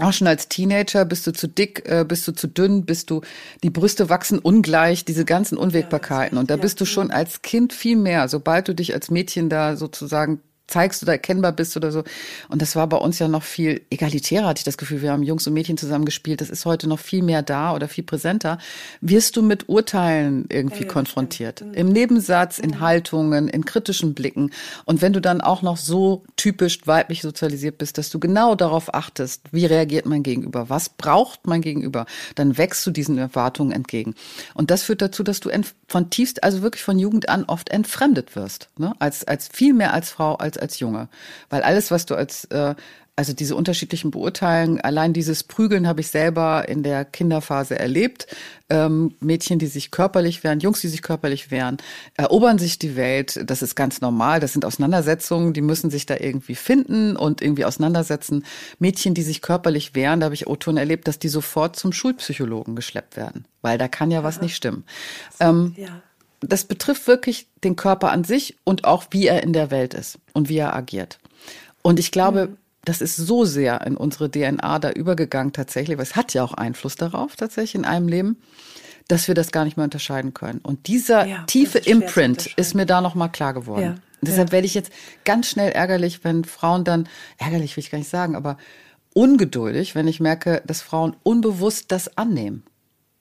auch schon als Teenager bist du zu dick, äh, bist du zu dünn, bist du, die Brüste wachsen ungleich, diese ganzen Unwägbarkeiten. Und da bist du schon als Kind viel mehr, sobald du dich als Mädchen da sozusagen zeigst oder erkennbar bist oder so. Und das war bei uns ja noch viel egalitärer, hatte ich das Gefühl. Wir haben Jungs und Mädchen zusammen gespielt. Das ist heute noch viel mehr da oder viel präsenter. Wirst du mit Urteilen irgendwie ja, konfrontiert? Im Nebensatz, in Haltungen, in kritischen Blicken. Und wenn du dann auch noch so typisch weiblich sozialisiert bist, dass du genau darauf achtest, wie reagiert mein Gegenüber? Was braucht mein Gegenüber? Dann wächst du diesen Erwartungen entgegen. Und das führt dazu, dass du von tiefst, also wirklich von Jugend an oft entfremdet wirst. Ne? Als, als viel mehr als Frau als als Junge. Weil alles, was du als, äh, also diese unterschiedlichen Beurteilungen, allein dieses Prügeln habe ich selber in der Kinderphase erlebt. Ähm, Mädchen, die sich körperlich wehren, Jungs, die sich körperlich wehren, erobern sich die Welt. Das ist ganz normal. Das sind Auseinandersetzungen, die müssen sich da irgendwie finden und irgendwie auseinandersetzen. Mädchen, die sich körperlich wehren, da habe ich O-Ton erlebt, dass die sofort zum Schulpsychologen geschleppt werden, weil da kann ja was nicht stimmen. Ähm, ja das betrifft wirklich den Körper an sich und auch wie er in der Welt ist und wie er agiert. Und ich glaube, mhm. das ist so sehr in unsere DNA da übergegangen tatsächlich, weil es hat ja auch Einfluss darauf tatsächlich in einem Leben, dass wir das gar nicht mehr unterscheiden können. Und dieser ja, tiefe Imprint ist mir da nochmal klar geworden. Ja, deshalb ja. werde ich jetzt ganz schnell ärgerlich, wenn Frauen dann, ärgerlich will ich gar nicht sagen, aber ungeduldig, wenn ich merke, dass Frauen unbewusst das annehmen.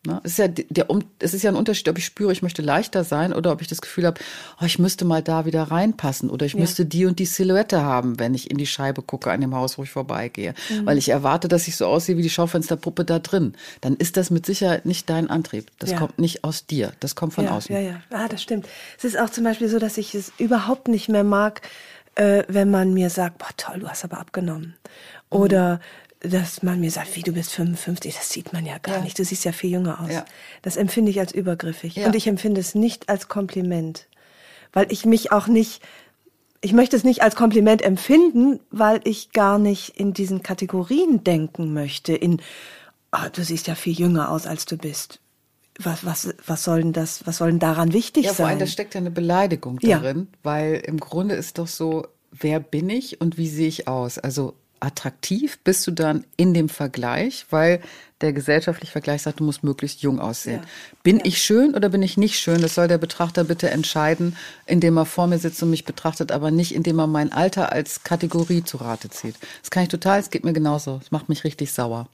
Ne? Es, ist ja der, es ist ja ein Unterschied, ob ich spüre, ich möchte leichter sein oder ob ich das Gefühl habe, oh, ich müsste mal da wieder reinpassen oder ich ja. müsste die und die Silhouette haben, wenn ich in die Scheibe gucke an dem Haus, wo ich vorbeigehe. Mhm. Weil ich erwarte, dass ich so aussehe wie die Schaufensterpuppe da drin. Dann ist das mit Sicherheit nicht dein Antrieb. Das ja. kommt nicht aus dir. Das kommt von ja, außen. Ja, ja. Ah, das stimmt. Es ist auch zum Beispiel so, dass ich es überhaupt nicht mehr mag, äh, wenn man mir sagt, boah, toll, du hast aber abgenommen. Mhm. Oder dass man mir sagt, wie du bist 55, das sieht man ja gar ja. nicht. Du siehst ja viel jünger aus. Ja. Das empfinde ich als übergriffig. Ja. Und ich empfinde es nicht als Kompliment. Weil ich mich auch nicht, ich möchte es nicht als Kompliment empfinden, weil ich gar nicht in diesen Kategorien denken möchte. In, oh, du siehst ja viel jünger aus, als du bist. Was, was, was soll denn das, was soll denn daran wichtig ja, sein? Vor allem, da steckt ja eine Beleidigung darin, weil im Grunde ist doch so, wer bin ich und wie sehe ich aus? Also attraktiv bist du dann in dem Vergleich, weil der gesellschaftliche Vergleich sagt, du musst möglichst jung aussehen. Ja. Bin ja. ich schön oder bin ich nicht schön? Das soll der Betrachter bitte entscheiden, indem er vor mir sitzt und mich betrachtet, aber nicht, indem er mein Alter als Kategorie zu Rate zieht. Das kann ich total, es geht mir genauso. Es macht mich richtig sauer.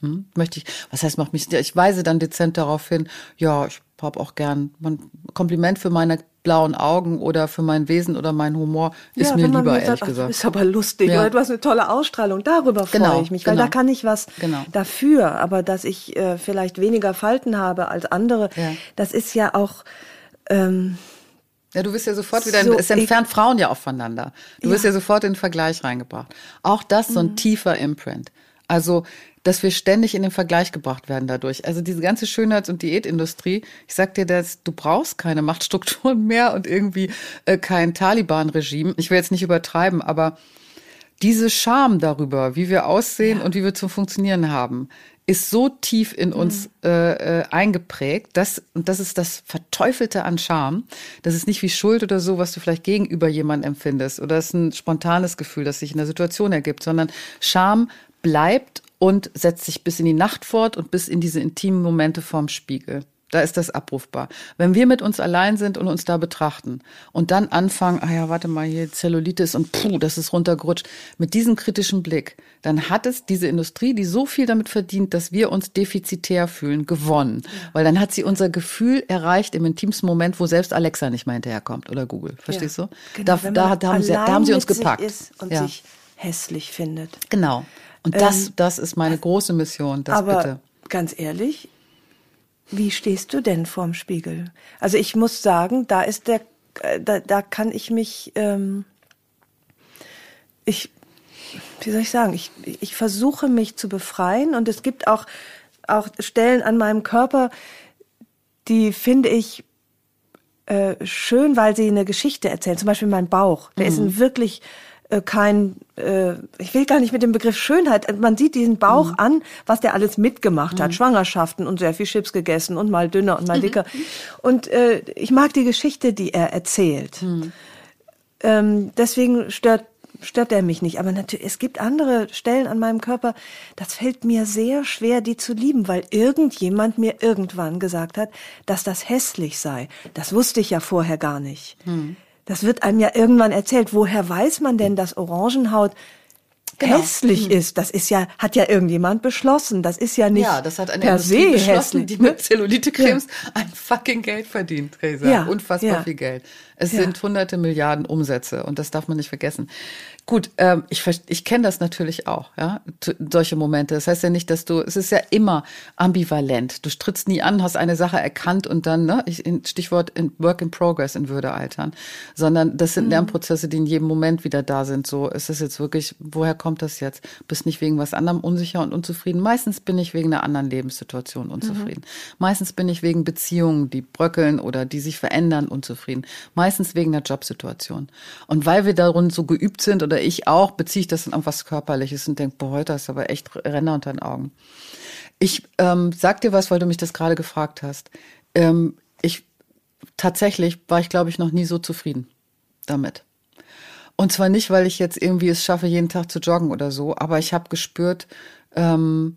Hm? Möchte ich, was heißt, macht mich, ich weise dann dezent darauf hin, ja, ich habe auch gern ein Kompliment für meine blauen Augen oder für mein Wesen oder mein Humor ist ja, mir lieber, ehrlich sagt, gesagt. Du bist aber lustig, ja. oder du hast eine tolle Ausstrahlung. Darüber genau, freue ich mich, weil genau. da kann ich was genau. dafür. Aber dass ich äh, vielleicht weniger Falten habe als andere, ja. das ist ja auch... Ähm, ja, du wirst ja sofort wieder, so, es entfernt Frauen ja auch voneinander. Du ja. wirst ja sofort in den Vergleich reingebracht. Auch das so ein mhm. tiefer Imprint. Also dass wir ständig in den Vergleich gebracht werden dadurch. Also diese ganze Schönheits- und Diätindustrie, ich sag dir das, du brauchst keine Machtstrukturen mehr und irgendwie äh, kein Taliban-Regime. Ich will jetzt nicht übertreiben, aber diese Scham darüber, wie wir aussehen ja. und wie wir zu funktionieren haben, ist so tief in uns mhm. äh, äh, eingeprägt, dass, und das ist das Verteufelte an Scham, das ist nicht wie Schuld oder so, was du vielleicht gegenüber jemandem empfindest, oder es ist ein spontanes Gefühl, das sich in der Situation ergibt, sondern Scham bleibt und setzt sich bis in die Nacht fort und bis in diese intimen Momente vorm Spiegel. Da ist das abrufbar. Wenn wir mit uns allein sind und uns da betrachten und dann anfangen, ah ja, warte mal, hier Zellulitis und puh, das ist runtergerutscht, mit diesem kritischen Blick, dann hat es diese Industrie, die so viel damit verdient, dass wir uns defizitär fühlen, gewonnen. Weil dann hat sie unser Gefühl erreicht im intimsten Moment, wo selbst Alexa nicht mehr hinterherkommt oder Google. Verstehst ja, du? Genau, da, da, da, haben sie, da haben sie uns gepackt. und ja. sich hässlich findet. Genau. Und das, ähm, das ist meine große Mission. Das aber bitte. ganz ehrlich, wie stehst du denn vorm Spiegel? Also ich muss sagen, da ist der, äh, da, da kann ich mich, ähm, ich, wie soll ich sagen, ich, ich versuche mich zu befreien und es gibt auch, auch Stellen an meinem Körper, die finde ich äh, schön, weil sie eine Geschichte erzählen. Zum Beispiel mein Bauch. Der mhm. ist ein wirklich kein, äh, ich will gar nicht mit dem Begriff Schönheit, man sieht diesen Bauch mhm. an, was der alles mitgemacht mhm. hat, Schwangerschaften und sehr viel Chips gegessen und mal dünner und mal mhm. dicker. Und äh, ich mag die Geschichte, die er erzählt. Mhm. Ähm, deswegen stört stört er mich nicht. Aber natürlich, es gibt andere Stellen an meinem Körper, das fällt mir sehr schwer, die zu lieben, weil irgendjemand mir irgendwann gesagt hat, dass das hässlich sei. Das wusste ich ja vorher gar nicht. Hm. Das wird einem ja irgendwann erzählt. Woher weiß man denn, dass Orangenhaut genau. hässlich mhm. ist. Das ist ja, hat ja irgendjemand beschlossen. Das ist ja nicht Ja, das hat eine per Industrie se beschlossen, hässlich. die mit Zellulite-Cremes ja. ein fucking Geld verdient, Theresa. Ja. Unfassbar ja. viel Geld. Es sind hunderte Milliarden Umsätze und das darf man nicht vergessen. Gut, ähm, ich, ich kenne das natürlich auch, ja, solche Momente. Das heißt ja nicht, dass du, es ist ja immer ambivalent. Du trittst nie an, hast eine Sache erkannt und dann, ne, ich, Stichwort in Work in Progress in Würde altern, sondern das sind mhm. Lernprozesse, die in jedem Moment wieder da sind. So ist es jetzt wirklich, woher kommt das jetzt? Bist nicht wegen was anderem unsicher und unzufrieden. Meistens bin ich wegen einer anderen Lebenssituation unzufrieden. Mhm. Meistens bin ich wegen Beziehungen, die bröckeln oder die sich verändern, unzufrieden. Meistens wegen der Jobsituation. Und weil wir darin so geübt sind oder ich auch, beziehe ich das dann auf was Körperliches und denke, boah, heute hast du aber echt Ränder unter den Augen. Ich ähm, sag dir was, weil du mich das gerade gefragt hast. Ähm, ich tatsächlich war ich, glaube ich, noch nie so zufrieden damit. Und zwar nicht, weil ich jetzt irgendwie es schaffe, jeden Tag zu joggen oder so, aber ich habe gespürt, ähm,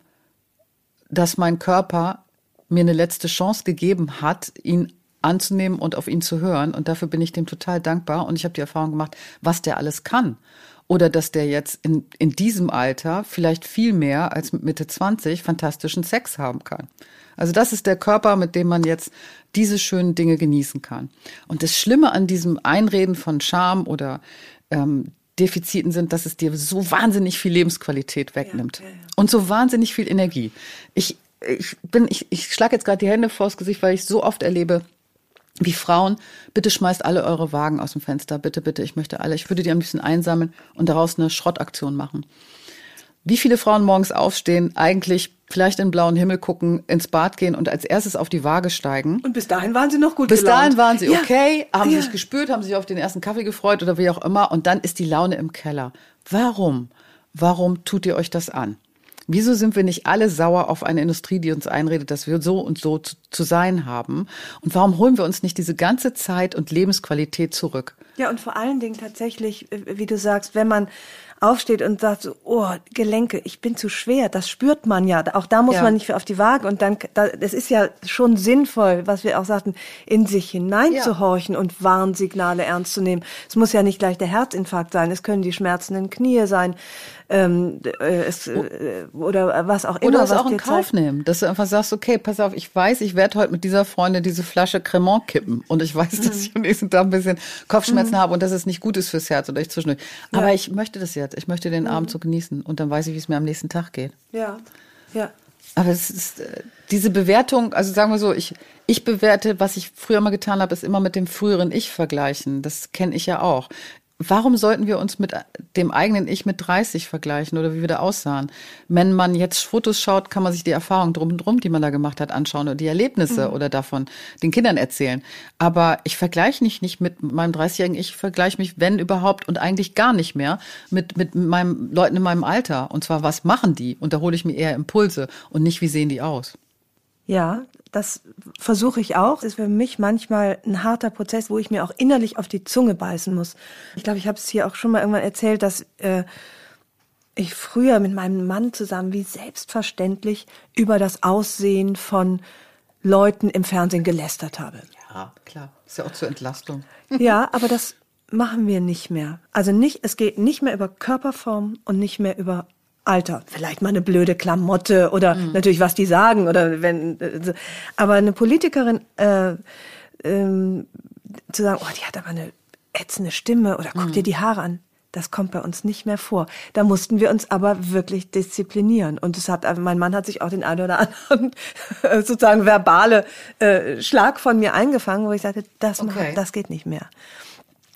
dass mein Körper mir eine letzte Chance gegeben hat, ihn anzunehmen und auf ihn zu hören. Und dafür bin ich dem total dankbar. Und ich habe die Erfahrung gemacht, was der alles kann. Oder dass der jetzt in, in diesem Alter vielleicht viel mehr als mit Mitte 20 fantastischen Sex haben kann. Also das ist der Körper, mit dem man jetzt diese schönen Dinge genießen kann. Und das Schlimme an diesem Einreden von Scham oder ähm, Defiziten sind, dass es dir so wahnsinnig viel Lebensqualität wegnimmt ja, ja, ja. und so wahnsinnig viel Energie. Ich, ich bin, ich, ich schlage jetzt gerade die Hände vors Gesicht, weil ich so oft erlebe, wie Frauen, bitte schmeißt alle eure Wagen aus dem Fenster, bitte, bitte, ich möchte alle. Ich würde die am liebsten einsammeln und daraus eine Schrottaktion machen. Wie viele Frauen morgens aufstehen, eigentlich vielleicht in den blauen Himmel gucken, ins Bad gehen und als erstes auf die Waage steigen. Und bis dahin waren sie noch gut Bis gelaunt. dahin waren sie okay, ja. haben ja. sich gespürt, haben sich auf den ersten Kaffee gefreut oder wie auch immer und dann ist die Laune im Keller. Warum? Warum tut ihr euch das an? Wieso sind wir nicht alle sauer auf eine Industrie, die uns einredet, dass wir so und so zu, zu, sein haben? Und warum holen wir uns nicht diese ganze Zeit und Lebensqualität zurück? Ja, und vor allen Dingen tatsächlich, äh, wie du sagst, wenn man aufsteht und sagt so, oh, Gelenke, ich bin zu schwer, das spürt man ja. Auch da muss ja. man nicht auf die Waage und dann, das ist ja schon sinnvoll, was wir auch sagten, in sich hineinzuhorchen ja. und Warnsignale ernst zu nehmen. Es muss ja nicht gleich der Herzinfarkt sein, es können die schmerzenden Knie sein, ähm, äh, es, äh, oder was auch immer. Oder es auch in Kauf zeigt. nehmen, dass du einfach sagst, okay, pass auf, ich weiß, ich werde heute mit dieser Freundin diese Flasche Cremant kippen und ich weiß, mhm. dass ich am nächsten Tag ein bisschen Kopfschmerzen mhm. habe und dass es nicht gut ist fürs Herz oder ich zwischendurch. Aber ja. ich möchte das jetzt, ich möchte den mhm. Abend so genießen und dann weiß ich, wie es mir am nächsten Tag geht. Ja, ja. Aber es ist äh, diese Bewertung, also sagen wir so, ich, ich bewerte, was ich früher mal getan habe, ist immer mit dem früheren Ich vergleichen. Das kenne ich ja auch warum sollten wir uns mit dem eigenen Ich mit 30 vergleichen oder wie wir da aussahen? Wenn man jetzt Fotos schaut, kann man sich die Erfahrungen drum und drum, die man da gemacht hat, anschauen oder die Erlebnisse mhm. oder davon den Kindern erzählen. Aber ich vergleiche mich nicht mit meinem 30-jährigen Ich, vergleiche mich, wenn überhaupt und eigentlich gar nicht mehr mit, mit meinem Leuten in meinem Alter. Und zwar, was machen die? Und da hole ich mir eher Impulse und nicht, wie sehen die aus? Ja, das versuche ich auch. Das ist für mich manchmal ein harter Prozess, wo ich mir auch innerlich auf die Zunge beißen muss. Ich glaube, ich habe es hier auch schon mal irgendwann erzählt, dass äh, ich früher mit meinem Mann zusammen wie selbstverständlich über das Aussehen von Leuten im Fernsehen gelästert habe. Ja, klar. Ist ja auch zur Entlastung. Ja, aber das machen wir nicht mehr. Also nicht, es geht nicht mehr über Körperform und nicht mehr über Alter, vielleicht mal eine blöde Klamotte oder mhm. natürlich was die sagen oder wenn, äh, aber eine Politikerin äh, ähm, zu sagen, oh, die hat aber eine ätzende Stimme oder guck mhm. dir die Haare an. Das kommt bei uns nicht mehr vor. Da mussten wir uns aber wirklich disziplinieren. Und es hat, mein Mann hat sich auch den einen oder anderen sozusagen verbale äh, Schlag von mir eingefangen, wo ich sagte, das, okay. macht, das geht nicht mehr.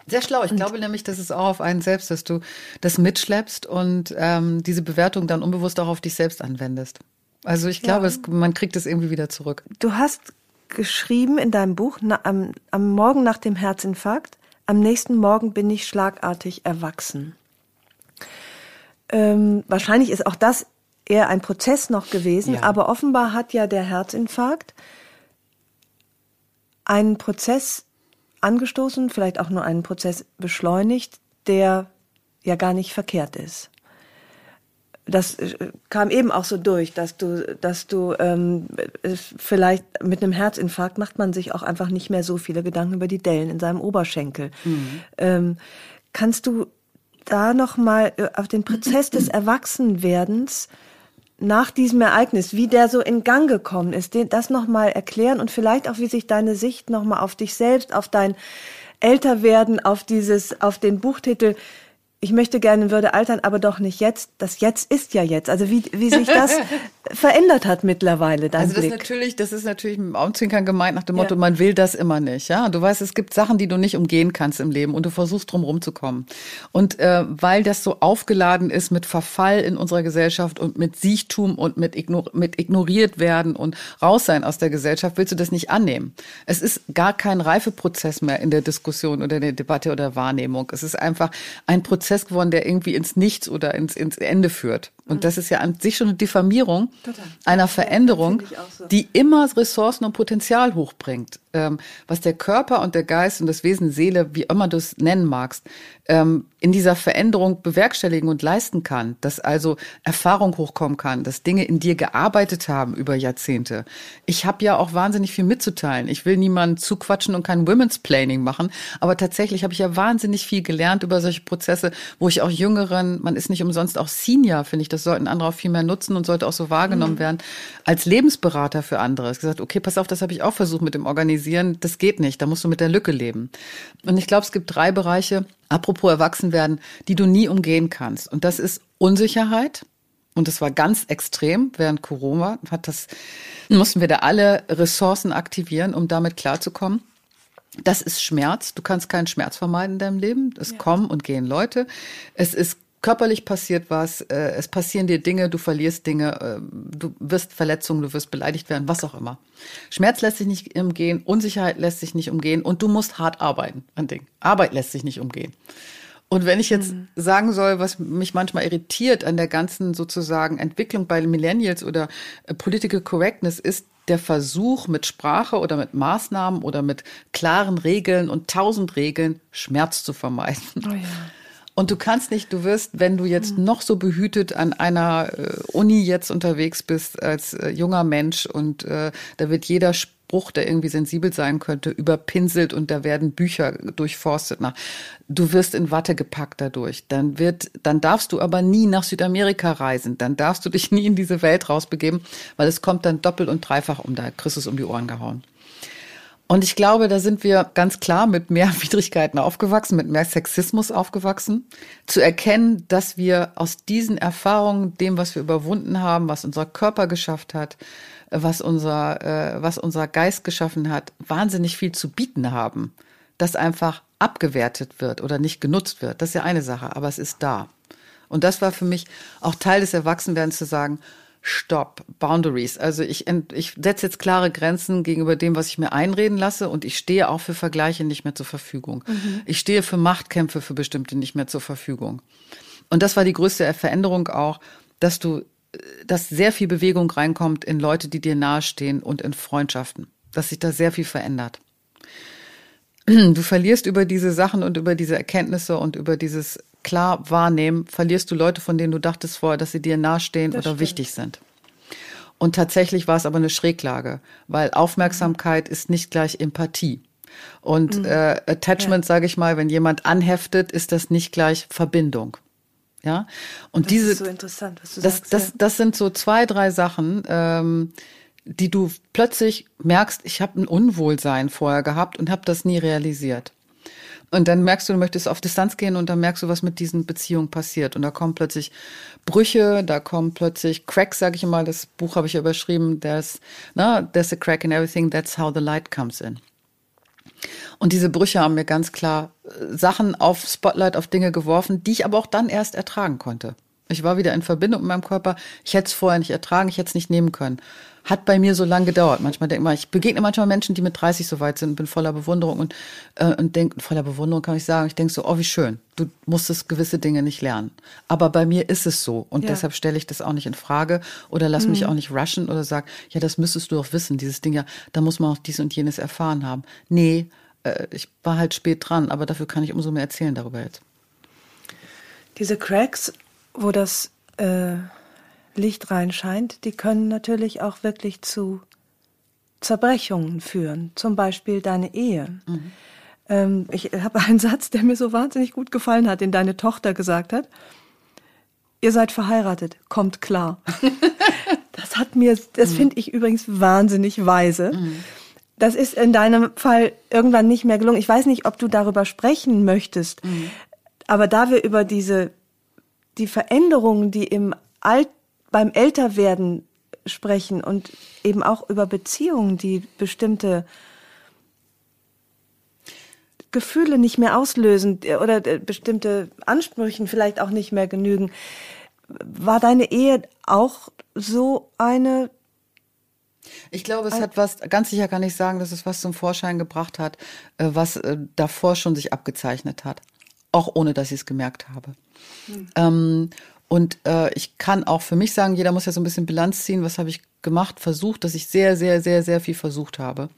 Sehr schlau. Ich und glaube nämlich, dass es auch auf einen selbst, dass du das mitschleppst und ähm, diese Bewertung dann unbewusst auch auf dich selbst anwendest. Also ich glaube, ja. es, man kriegt es irgendwie wieder zurück. Du hast geschrieben in deinem Buch, na, am, am Morgen nach dem Herzinfarkt, am nächsten Morgen bin ich schlagartig erwachsen. Ähm, wahrscheinlich ist auch das eher ein Prozess noch gewesen, ja. aber offenbar hat ja der Herzinfarkt einen Prozess angestoßen, vielleicht auch nur einen Prozess beschleunigt, der ja gar nicht verkehrt ist. das äh, kam eben auch so durch, dass du, dass du ähm, vielleicht mit einem Herzinfarkt macht man sich auch einfach nicht mehr so viele Gedanken über die Dellen in seinem Oberschenkel. Mhm. Ähm, kannst du da noch mal äh, auf den Prozess des Erwachsenwerdens nach diesem Ereignis, wie der so in Gang gekommen ist, das noch mal erklären und vielleicht auch, wie sich deine Sicht noch mal auf dich selbst, auf dein Älterwerden, auf dieses, auf den Buchtitel ich möchte gerne in Würde altern, aber doch nicht jetzt. Das Jetzt ist ja jetzt. Also wie, wie sich das verändert hat mittlerweile. Dein also das Blick. ist natürlich, das ist natürlich mit dem Augenzwinkern gemeint nach dem Motto, ja. man will das immer nicht. Ja, du weißt, es gibt Sachen, die du nicht umgehen kannst im Leben und du versuchst drum rumzukommen. Und äh, weil das so aufgeladen ist mit Verfall in unserer Gesellschaft und mit Siechtum und mit, ignor mit ignoriert werden und raus sein aus der Gesellschaft, willst du das nicht annehmen. Es ist gar kein Reifeprozess mehr in der Diskussion oder in der Debatte oder Wahrnehmung. Es ist einfach ein Prozess Prozess geworden, der irgendwie ins Nichts oder ins, ins Ende führt. Und das ist ja an sich schon eine Diffamierung Total. einer Veränderung, so. die immer Ressourcen und Potenzial hochbringt. Ähm, was der Körper und der Geist und das Wesen Seele, wie immer du es nennen magst, ähm, in dieser Veränderung bewerkstelligen und leisten kann. Dass also Erfahrung hochkommen kann, dass Dinge in dir gearbeitet haben über Jahrzehnte. Ich habe ja auch wahnsinnig viel mitzuteilen. Ich will niemanden zuquatschen und kein Women's Planning machen. Aber tatsächlich habe ich ja wahnsinnig viel gelernt über solche Prozesse, wo ich auch Jüngeren, man ist nicht umsonst auch Senior, finde ich, das sollten andere auch viel mehr nutzen und sollte auch so wahrgenommen mhm. werden, als Lebensberater für andere. Ich gesagt, okay, pass auf, das habe ich auch versucht mit dem Organisieren. Das geht nicht, da musst du mit der Lücke leben. Und ich glaube, es gibt drei Bereiche, apropos Erwachsenwerden, die du nie umgehen kannst. Und das ist Unsicherheit. Und das war ganz extrem während Corona. Hat das, mussten wir da alle Ressourcen aktivieren, um damit klarzukommen. Das ist Schmerz. Du kannst keinen Schmerz vermeiden in deinem Leben. Es ja. kommen und gehen Leute. Es ist körperlich passiert was, äh, es passieren dir Dinge, du verlierst Dinge, äh, du wirst Verletzungen, du wirst beleidigt werden, was auch immer. Schmerz lässt sich nicht umgehen, Unsicherheit lässt sich nicht umgehen und du musst hart arbeiten an Ding. Arbeit lässt sich nicht umgehen. Und wenn ich jetzt mhm. sagen soll, was mich manchmal irritiert an der ganzen sozusagen Entwicklung bei Millennials oder äh, Political Correctness ist der Versuch mit Sprache oder mit Maßnahmen oder mit klaren Regeln und tausend Regeln Schmerz zu vermeiden. Oh ja. Und du kannst nicht, du wirst, wenn du jetzt mhm. noch so behütet an einer äh, Uni jetzt unterwegs bist als äh, junger Mensch und äh, da wird jeder Spruch, der irgendwie sensibel sein könnte, überpinselt und da werden Bücher durchforstet nach. Du wirst in Watte gepackt dadurch. Dann wird, dann darfst du aber nie nach Südamerika reisen. Dann darfst du dich nie in diese Welt rausbegeben, weil es kommt dann doppelt und dreifach um da Christus um die Ohren gehauen. Und ich glaube, da sind wir ganz klar mit mehr Widrigkeiten aufgewachsen, mit mehr Sexismus aufgewachsen. Zu erkennen, dass wir aus diesen Erfahrungen, dem, was wir überwunden haben, was unser Körper geschafft hat, was unser, äh, was unser Geist geschaffen hat, wahnsinnig viel zu bieten haben. Das einfach abgewertet wird oder nicht genutzt wird. Das ist ja eine Sache, aber es ist da. Und das war für mich auch Teil des Erwachsenwerdens zu sagen, Stopp, Boundaries. Also ich, ich setze jetzt klare Grenzen gegenüber dem, was ich mir einreden lasse und ich stehe auch für Vergleiche nicht mehr zur Verfügung. Mhm. Ich stehe für Machtkämpfe für bestimmte nicht mehr zur Verfügung. Und das war die größte Veränderung auch, dass du, dass sehr viel Bewegung reinkommt in Leute, die dir nahestehen und in Freundschaften. Dass sich da sehr viel verändert. Du verlierst über diese Sachen und über diese Erkenntnisse und über dieses klar wahrnehmen, verlierst du Leute, von denen du dachtest vorher, dass sie dir nahestehen das oder stimmt. wichtig sind. Und tatsächlich war es aber eine Schräglage, weil Aufmerksamkeit ist nicht gleich Empathie. Und mhm. äh, Attachment, ja. sage ich mal, wenn jemand anheftet, ist das nicht gleich Verbindung. Ja, und das diese, ist so interessant, was du das, sagst, das, ja. das sind so zwei, drei Sachen, ähm, die du plötzlich merkst, ich habe ein Unwohlsein vorher gehabt und habe das nie realisiert. Und dann merkst du, du möchtest auf Distanz gehen und dann merkst du, was mit diesen Beziehungen passiert. Und da kommen plötzlich Brüche, da kommen plötzlich Cracks, sage ich mal. Das Buch habe ich überschrieben. There's, na, there's a crack in everything. That's how the light comes in. Und diese Brüche haben mir ganz klar äh, Sachen auf Spotlight, auf Dinge geworfen, die ich aber auch dann erst ertragen konnte. Ich war wieder in Verbindung mit meinem Körper. Ich hätte es vorher nicht ertragen, ich hätte es nicht nehmen können hat bei mir so lange gedauert. Manchmal denke ich, ich begegne manchmal Menschen, die mit 30 so weit sind, bin voller Bewunderung und, äh, und denk, voller Bewunderung kann ich sagen, ich denke so, oh, wie schön. Du musstest gewisse Dinge nicht lernen. Aber bei mir ist es so. Und ja. deshalb stelle ich das auch nicht in Frage oder lass mhm. mich auch nicht rushen oder sag, ja, das müsstest du doch wissen, dieses Ding, ja, da muss man auch dies und jenes erfahren haben. Nee, äh, ich war halt spät dran, aber dafür kann ich umso mehr erzählen darüber jetzt. Diese Cracks, wo das, äh Licht reinscheint, die können natürlich auch wirklich zu Zerbrechungen führen, zum Beispiel deine Ehe. Mhm. Ähm, ich habe einen Satz, der mir so wahnsinnig gut gefallen hat, den deine Tochter gesagt hat. Ihr seid verheiratet, kommt klar. das hat mir, das mhm. finde ich übrigens wahnsinnig weise. Mhm. Das ist in deinem Fall irgendwann nicht mehr gelungen. Ich weiß nicht, ob du darüber sprechen möchtest, mhm. aber da wir über diese, die Veränderungen, die im Alt, beim Älterwerden sprechen und eben auch über Beziehungen, die bestimmte Gefühle nicht mehr auslösen oder äh, bestimmte Ansprüchen vielleicht auch nicht mehr genügen. War deine Ehe auch so eine ich glaube, es hat was, ganz sicher kann ich sagen, dass es was zum Vorschein gebracht hat, äh, was äh, davor schon sich abgezeichnet hat. Auch ohne, dass ich es gemerkt habe. Hm. Ähm, und äh, ich kann auch für mich sagen, jeder muss ja so ein bisschen Bilanz ziehen, was habe ich gemacht, versucht, dass ich sehr, sehr, sehr, sehr viel versucht habe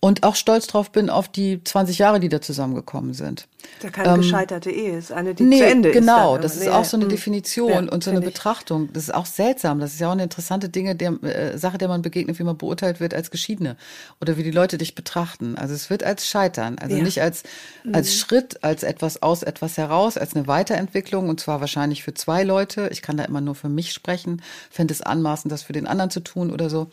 und auch stolz drauf bin auf die 20 Jahre, die da zusammengekommen sind. Da keine ähm, gescheiterte Ehe ist, eine, die nee, zu Ende genau, ist. Genau, das ist auch so eine hm. Definition ja, und so eine Betrachtung. Das ist auch seltsam. Das ist ja auch eine interessante Dinge, der, äh, Sache, der man begegnet, wie man beurteilt wird als Geschiedene oder wie die Leute dich betrachten. Also es wird als Scheitern, also ja. nicht als, als mhm. Schritt, als etwas aus etwas heraus, als eine Weiterentwicklung und zwar wahrscheinlich für zwei Leute. Ich kann da immer nur für mich sprechen, fände es anmaßend, das für den anderen zu tun oder so.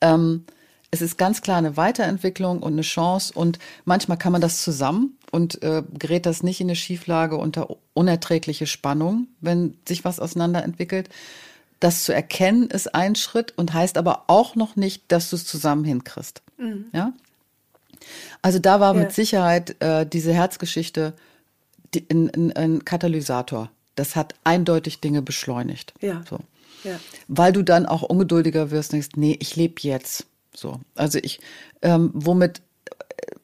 Ähm, es ist ganz klar eine Weiterentwicklung und eine Chance und manchmal kann man das zusammen und äh, gerät das nicht in eine Schieflage unter unerträgliche Spannung, wenn sich was auseinanderentwickelt. Das zu erkennen ist ein Schritt und heißt aber auch noch nicht, dass du es zusammen hinkriegst. Mhm. Ja? Also da war ja. mit Sicherheit äh, diese Herzgeschichte die, ein, ein, ein Katalysator. Das hat eindeutig Dinge beschleunigt. Ja. So. Ja. Weil du dann auch ungeduldiger wirst und denkst, nee, ich lebe jetzt. So. Also ich, ähm, womit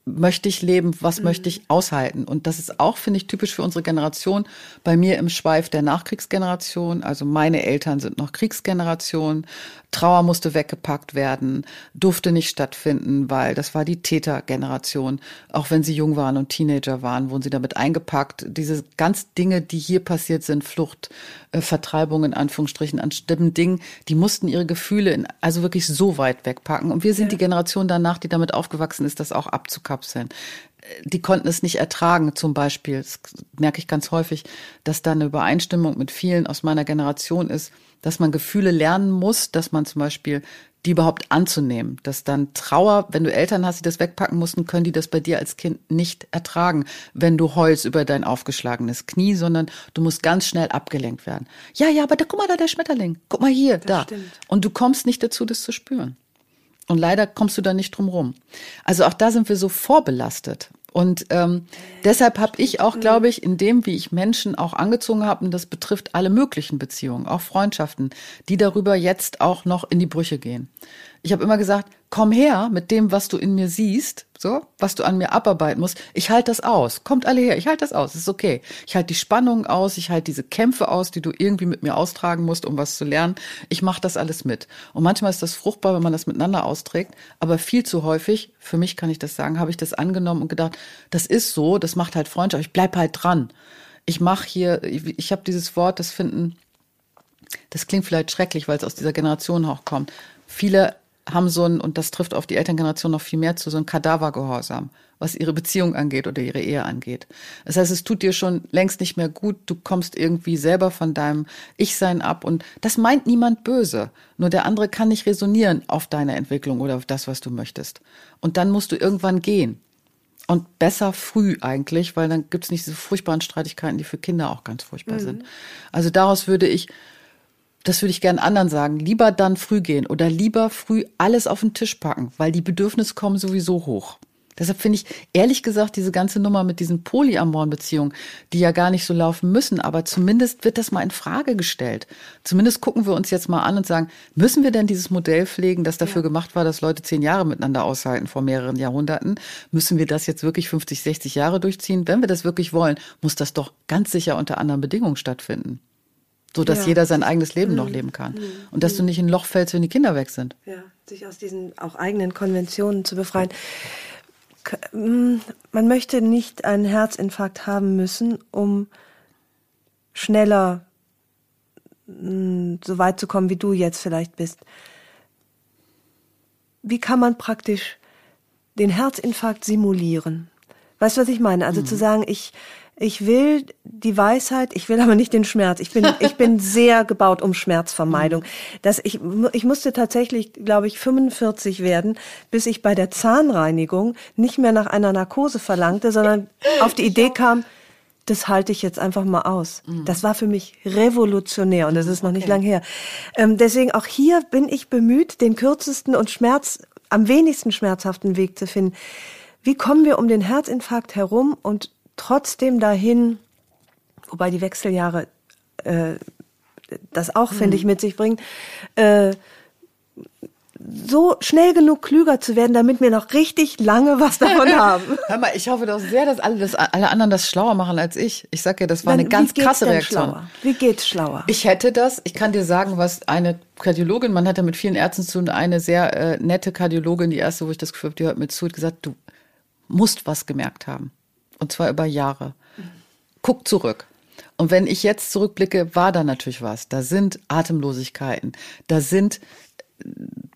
möchte ich leben, was mhm. möchte ich aushalten. Und das ist auch, finde ich, typisch für unsere Generation. Bei mir im Schweif der Nachkriegsgeneration, also meine Eltern sind noch Kriegsgeneration. Trauer musste weggepackt werden, durfte nicht stattfinden, weil das war die Tätergeneration. Auch wenn sie jung waren und Teenager waren, wurden sie damit eingepackt. Diese ganz Dinge, die hier passiert sind, Flucht, äh, Vertreibung in Anführungsstrichen an stimmen Dingen, die mussten ihre Gefühle in, also wirklich so weit wegpacken. Und wir sind ja. die Generation danach, die damit aufgewachsen ist, das auch abzukapseln die konnten es nicht ertragen, zum Beispiel. Das merke ich ganz häufig, dass da eine Übereinstimmung mit vielen aus meiner Generation ist, dass man Gefühle lernen muss, dass man zum Beispiel die überhaupt anzunehmen, dass dann Trauer, wenn du Eltern hast, die das wegpacken mussten, können die das bei dir als Kind nicht ertragen, wenn du heulst über dein aufgeschlagenes Knie, sondern du musst ganz schnell abgelenkt werden. Ja, ja, aber da guck mal da der Schmetterling, guck mal hier, das da. Stimmt. Und du kommst nicht dazu, das zu spüren. Und leider kommst du da nicht drum rum. Also auch da sind wir so vorbelastet. Und ähm, deshalb habe ich auch, glaube ich, in dem, wie ich Menschen auch angezogen habe, und das betrifft alle möglichen Beziehungen, auch Freundschaften, die darüber jetzt auch noch in die Brüche gehen. Ich habe immer gesagt, komm her mit dem, was du in mir siehst, so, was du an mir abarbeiten musst. Ich halte das aus. Kommt alle her, ich halte das aus. ist okay. Ich halte die Spannung aus, ich halte diese Kämpfe aus, die du irgendwie mit mir austragen musst, um was zu lernen. Ich mache das alles mit. Und manchmal ist das fruchtbar, wenn man das miteinander austrägt, aber viel zu häufig, für mich kann ich das sagen, habe ich das angenommen und gedacht, das ist so, das macht halt Freundschaft. Ich bleib halt dran. Ich mache hier, ich, ich habe dieses Wort, das finden, das klingt vielleicht schrecklich, weil es aus dieser Generation auch kommt. Viele haben so ein, und das trifft auf die Elterngeneration noch viel mehr zu, so ein Kadavergehorsam, was ihre Beziehung angeht oder ihre Ehe angeht. Das heißt, es tut dir schon längst nicht mehr gut, du kommst irgendwie selber von deinem Ich-Sein ab und das meint niemand böse. Nur der andere kann nicht resonieren auf deine Entwicklung oder auf das, was du möchtest. Und dann musst du irgendwann gehen. Und besser früh eigentlich, weil dann gibt's nicht diese furchtbaren Streitigkeiten, die für Kinder auch ganz furchtbar mhm. sind. Also daraus würde ich das würde ich gerne anderen sagen, lieber dann früh gehen oder lieber früh alles auf den Tisch packen, weil die Bedürfnisse kommen sowieso hoch. Deshalb finde ich ehrlich gesagt diese ganze Nummer mit diesen polyamoren Beziehungen, die ja gar nicht so laufen müssen, aber zumindest wird das mal in Frage gestellt. Zumindest gucken wir uns jetzt mal an und sagen, müssen wir denn dieses Modell pflegen, das dafür ja. gemacht war, dass Leute zehn Jahre miteinander aushalten vor mehreren Jahrhunderten? Müssen wir das jetzt wirklich 50, 60 Jahre durchziehen? Wenn wir das wirklich wollen, muss das doch ganz sicher unter anderen Bedingungen stattfinden so dass ja. jeder sein eigenes Leben mhm. noch leben kann. Mhm. Und dass du nicht in ein Loch fällst, wenn die Kinder weg sind. Ja, sich aus diesen auch eigenen Konventionen zu befreien. Mm, man möchte nicht einen Herzinfarkt haben müssen, um schneller mh, so weit zu kommen, wie du jetzt vielleicht bist. Wie kann man praktisch den Herzinfarkt simulieren? Weißt du, was ich meine? Also mhm. zu sagen, ich, ich will die Weisheit, ich will aber nicht den Schmerz. Ich bin, ich bin sehr gebaut um Schmerzvermeidung. Mhm. Das, ich, ich musste tatsächlich, glaube ich, 45 werden, bis ich bei der Zahnreinigung nicht mehr nach einer Narkose verlangte, sondern auf die Idee kam, das halte ich jetzt einfach mal aus. Mhm. Das war für mich revolutionär und das ist noch nicht okay. lang her. Ähm, deswegen auch hier bin ich bemüht, den kürzesten und Schmerz, am wenigsten schmerzhaften Weg zu finden. Wie kommen wir um den Herzinfarkt herum und trotzdem dahin, wobei die Wechseljahre äh, das auch, mhm. finde ich, mit sich bringen, äh, so schnell genug klüger zu werden, damit wir noch richtig lange was davon haben. Hör mal, ich hoffe doch sehr, dass alle, das, alle anderen das schlauer machen als ich. Ich sag ja, das war Dann, eine ganz krasse Reaktion. Schlauer? Wie geht's schlauer? Ich hätte das, ich kann dir sagen, was eine Kardiologin, man hat ja mit vielen Ärzten zu tun, eine sehr äh, nette Kardiologin, die erste, wo ich das Gefühl habe, die hört mir zu, hat gesagt, du musst was gemerkt haben. Und zwar über Jahre. Guck zurück. Und wenn ich jetzt zurückblicke, war da natürlich was. Da sind Atemlosigkeiten. Da sind,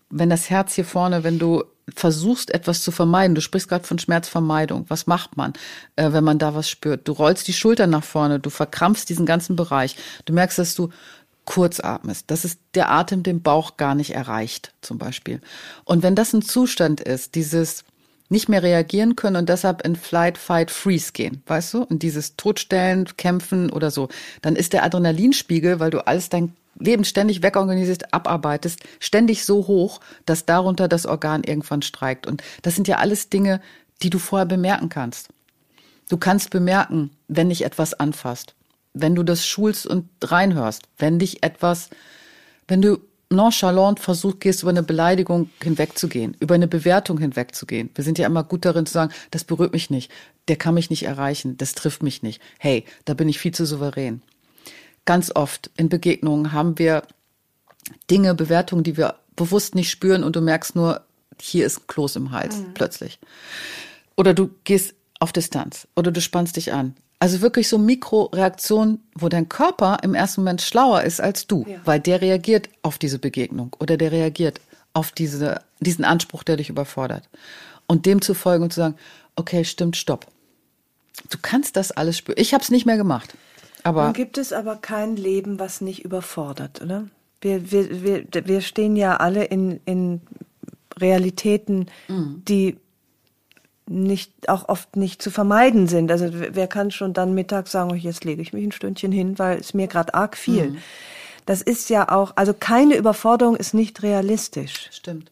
wenn das Herz hier vorne, wenn du versuchst, etwas zu vermeiden. Du sprichst gerade von Schmerzvermeidung. Was macht man, äh, wenn man da was spürt? Du rollst die Schultern nach vorne, du verkrampfst diesen ganzen Bereich. Du merkst, dass du kurz atmest, dass es der Atem den Bauch gar nicht erreicht, zum Beispiel. Und wenn das ein Zustand ist, dieses nicht mehr reagieren können und deshalb in Flight, Fight, Freeze gehen, weißt du? Und dieses Todstellen, Kämpfen oder so. Dann ist der Adrenalinspiegel, weil du alles dein Leben ständig wegorganisierst, abarbeitest, ständig so hoch, dass darunter das Organ irgendwann streikt. Und das sind ja alles Dinge, die du vorher bemerken kannst. Du kannst bemerken, wenn dich etwas anfasst, wenn du das schulst und reinhörst, wenn dich etwas, wenn du nonchalant versucht, gehst über eine Beleidigung hinwegzugehen, über eine Bewertung hinwegzugehen. Wir sind ja immer gut darin zu sagen, das berührt mich nicht, der kann mich nicht erreichen, das trifft mich nicht. Hey, da bin ich viel zu souverän. Ganz oft in Begegnungen haben wir Dinge, Bewertungen, die wir bewusst nicht spüren und du merkst nur, hier ist ein Kloß im Hals mhm. plötzlich. Oder du gehst auf Distanz oder du spannst dich an. Also wirklich so Mikroreaktionen, wo dein Körper im ersten Moment schlauer ist als du, ja. weil der reagiert auf diese Begegnung oder der reagiert auf diese, diesen Anspruch, der dich überfordert. Und dem zu folgen und zu sagen, okay, stimmt, stopp. Du kannst das alles spüren. Ich habe es nicht mehr gemacht. Aber Nun gibt es aber kein Leben, was nicht überfordert, oder? Wir, wir, wir, wir stehen ja alle in, in Realitäten, mhm. die nicht auch oft nicht zu vermeiden sind. Also wer kann schon dann mittags sagen, oh, jetzt lege ich mich ein Stündchen hin, weil es mir gerade arg viel. Mhm. Das ist ja auch, also keine Überforderung ist nicht realistisch. Stimmt.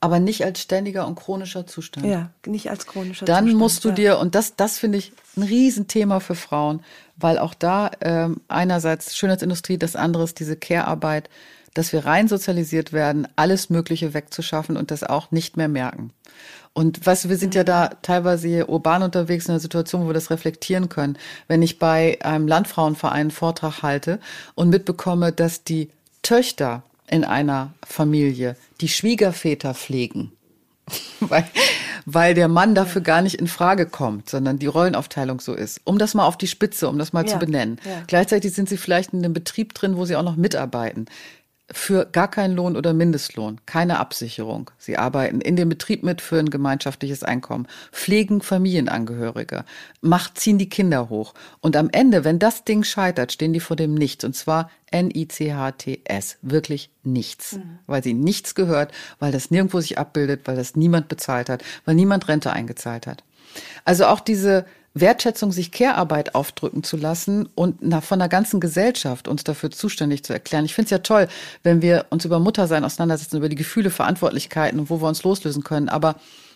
Aber nicht als ständiger und chronischer Zustand. Ja, nicht als chronischer dann Zustand. Dann musst du ja. dir, und das, das finde ich ein Riesenthema für Frauen, weil auch da ähm, einerseits Schönheitsindustrie, das andere ist diese Care-Arbeit, dass wir rein sozialisiert werden, alles Mögliche wegzuschaffen und das auch nicht mehr merken. Und was, wir sind ja da teilweise hier urban unterwegs in einer Situation, wo wir das reflektieren können. Wenn ich bei einem Landfrauenverein einen Vortrag halte und mitbekomme, dass die Töchter in einer Familie die Schwiegerväter pflegen, weil, weil der Mann dafür gar nicht in Frage kommt, sondern die Rollenaufteilung so ist. Um das mal auf die Spitze, um das mal ja, zu benennen. Ja. Gleichzeitig sind sie vielleicht in einem Betrieb drin, wo sie auch noch mitarbeiten für gar keinen Lohn oder Mindestlohn, keine Absicherung. Sie arbeiten in dem Betrieb mit für ein gemeinschaftliches Einkommen, pflegen Familienangehörige, macht, ziehen die Kinder hoch. Und am Ende, wenn das Ding scheitert, stehen die vor dem Nichts. Und zwar N-I-C-H-T-S. Wirklich nichts. Mhm. Weil sie nichts gehört, weil das nirgendwo sich abbildet, weil das niemand bezahlt hat, weil niemand Rente eingezahlt hat. Also auch diese Wertschätzung, sich Care-Arbeit aufdrücken zu lassen und von der ganzen Gesellschaft uns dafür zuständig zu erklären. Ich finde es ja toll, wenn wir uns über Muttersein auseinandersetzen, über die Gefühle, Verantwortlichkeiten und wo wir uns loslösen können. Aber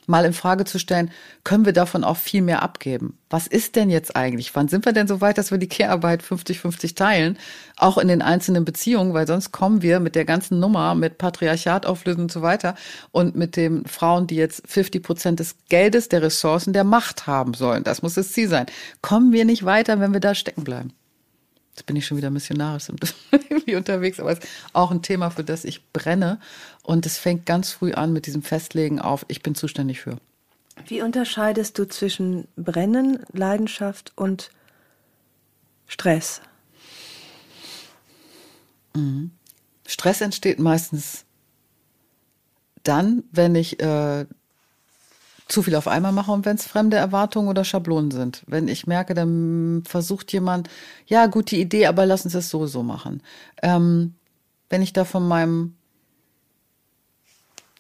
mal in Frage zu stellen, können wir davon auch viel mehr abgeben? Was ist denn jetzt eigentlich? Wann sind wir denn so weit, dass wir die Care-Arbeit 50-50 teilen? Auch in den einzelnen Beziehungen, weil sonst kommen wir mit der ganzen Nummer, mit Patriarchat auflösen und so weiter und mit den Frauen, die jetzt 50 Prozent des Geldes, der Ressourcen, der Macht haben sollen. Das muss das Ziel sein. Kommen wir nicht weiter, wenn wir da stecken bleiben? Jetzt bin ich schon wieder missionarisch unterwegs, aber es ist auch ein Thema, für das ich brenne. Und es fängt ganz früh an mit diesem Festlegen auf, ich bin zuständig für. Wie unterscheidest du zwischen Brennen, Leidenschaft und Stress? Stress entsteht meistens dann, wenn ich äh, zu viel auf einmal mache und wenn es fremde Erwartungen oder Schablonen sind. Wenn ich merke, dann versucht jemand, ja, gute Idee, aber lass uns das so so machen. Ähm, wenn ich da von meinem